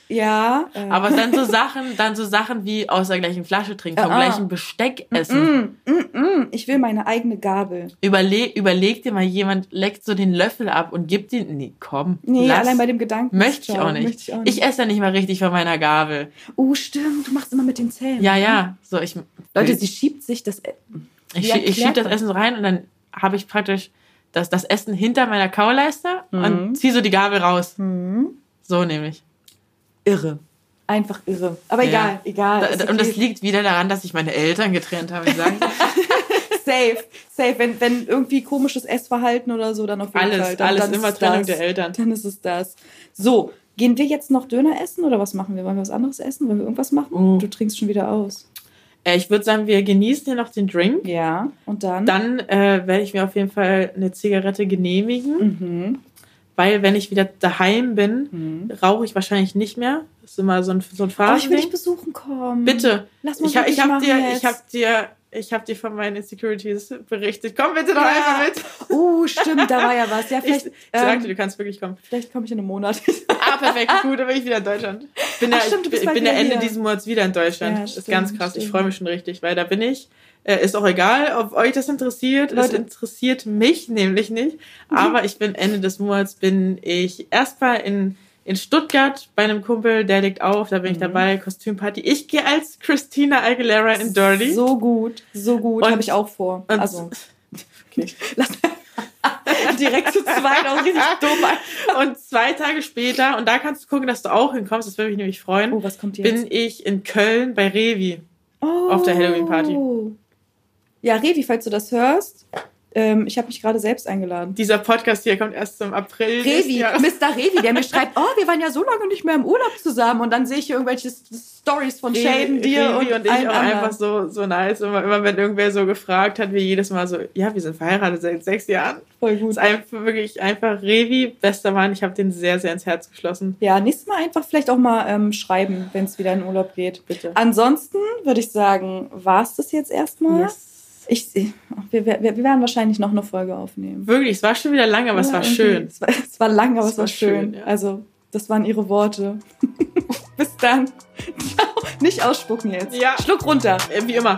ja. Äh, Aber dann so Sachen, dann so Sachen wie aus der gleichen Flasche trinken, vom Ah, gleichen Besteck essen. mm, mm, mm, ich will meine eigene Gabel. Überleg, überleg dir mal, jemand leckt so den Löffel ab und gibt ihn. Nee, komm. Nee, lass. allein bei dem Gedanken. Möchte ich auch nicht. Möchte ich auch Ich nicht. esse ja nicht mal richtig von meiner Gabel. oh, stimmt, du machst immer mit den Zähnen. Ja, ne? ja. So, ich, Leute, sie schiebt sich das. ich, wie schie- ich schieb das? Essen so rein und dann habe ich praktisch das, das Essen hinter meiner Kauleiste und zieh so die Gabel raus. Mhm. So nämlich. Irre. Einfach irre. Aber Ja. egal, egal. Da, Und das liegt wieder daran, dass sich meine Eltern getrennt haben. Ich sage, safe, safe. Wenn, wenn irgendwie komisches Essverhalten oder so, dann auf jeden Alles, Fall. Dann, alles dann immer ist es Trennung das. der Eltern. Dann ist es das. So, gehen wir jetzt noch Döner essen oder was machen wir? Wollen wir was anderes essen? Wollen wir irgendwas machen? Oh. Du trinkst schon wieder aus. äh, ich würde sagen, wir genießen hier noch den Drink. Ja, und dann? Dann äh, werde ich mir auf jeden Fall eine Zigarette genehmigen, Mhm. Weil wenn ich wieder daheim bin, Mhm. rauche ich wahrscheinlich nicht mehr. Das ist immer so ein, so ein Oh, ich will dich besuchen kommen. Bitte. Lass mal Ich, ich habe dir, jetzt. ich hab dir, ich habe dir von meinen Insecurities berichtet. Komm bitte doch Ja. einfach mit. Oh, stimmt, da war ja was. Ja, Ich, vielleicht, ich sagte, ähm, du kannst wirklich kommen. vielleicht komme ich in einem Monat. Ah, perfekt, gut, dann bin ich wieder in Deutschland. Ich bin, Ach, ja, stimmt, du bist ich bin ja wieder Ende hier. diesen Monats wieder in Deutschland. Ja, das ist stimmt, ganz krass. Ich stimmt. freue mich schon richtig, weil da bin ich. Äh, ist auch egal, ob euch das interessiert. es Leute. interessiert mich nämlich nicht. Aber ich bin Ende des Monats bin ich erstmal in in Stuttgart bei einem Kumpel, der legt auf, da bin Mhm. ich dabei, Kostümparty. Ich gehe als Christina Aguilera in Dirty. So gut, so gut. Habe ich auch vor. und- also, okay. Lass direkt zu zweit auch richtig dumm. Und zwei Tage später, und da kannst du gucken, dass du auch hinkommst, das würde mich nämlich freuen, Oh, was kommt jetzt? bin ich in Köln bei Revi. oh. auf der Halloween-Party. Ja, Revi, falls du das hörst, ähm, ich habe mich gerade selbst eingeladen. Dieser Podcast hier kommt erst im April. Revi. Mr. Revi, der mir schreibt, oh, wir waren ja so lange nicht mehr im Urlaub zusammen und dann sehe ich hier irgendwelche Stories von Shaden, dir Revi und, und ich auch anderen. einfach so, so nice. Immer, immer wenn irgendwer so gefragt hat, wir jedes Mal so, ja, wir sind verheiratet seit sechs Jahren. Voll gut. ist einfach wirklich einfach Revi, bester Mann. Ich habe den sehr, sehr ins Herz geschlossen. Ja, nächstes Mal einfach vielleicht auch mal ähm, schreiben, wenn es wieder in Urlaub geht. Bitte. Ansonsten würde ich sagen, war es das jetzt erstmal? Yes. Ich, wir, wir, wir werden wahrscheinlich noch eine Folge aufnehmen. Wirklich, es war schon wieder lang, aber es Ja, war irgendwie. schön. Es war, es war lang, aber Es es war, war schön. schön, ja. Also, das waren ihre Worte. Bis dann. Nicht ausspucken jetzt. Ja. Schluck runter. Äh, Wie immer.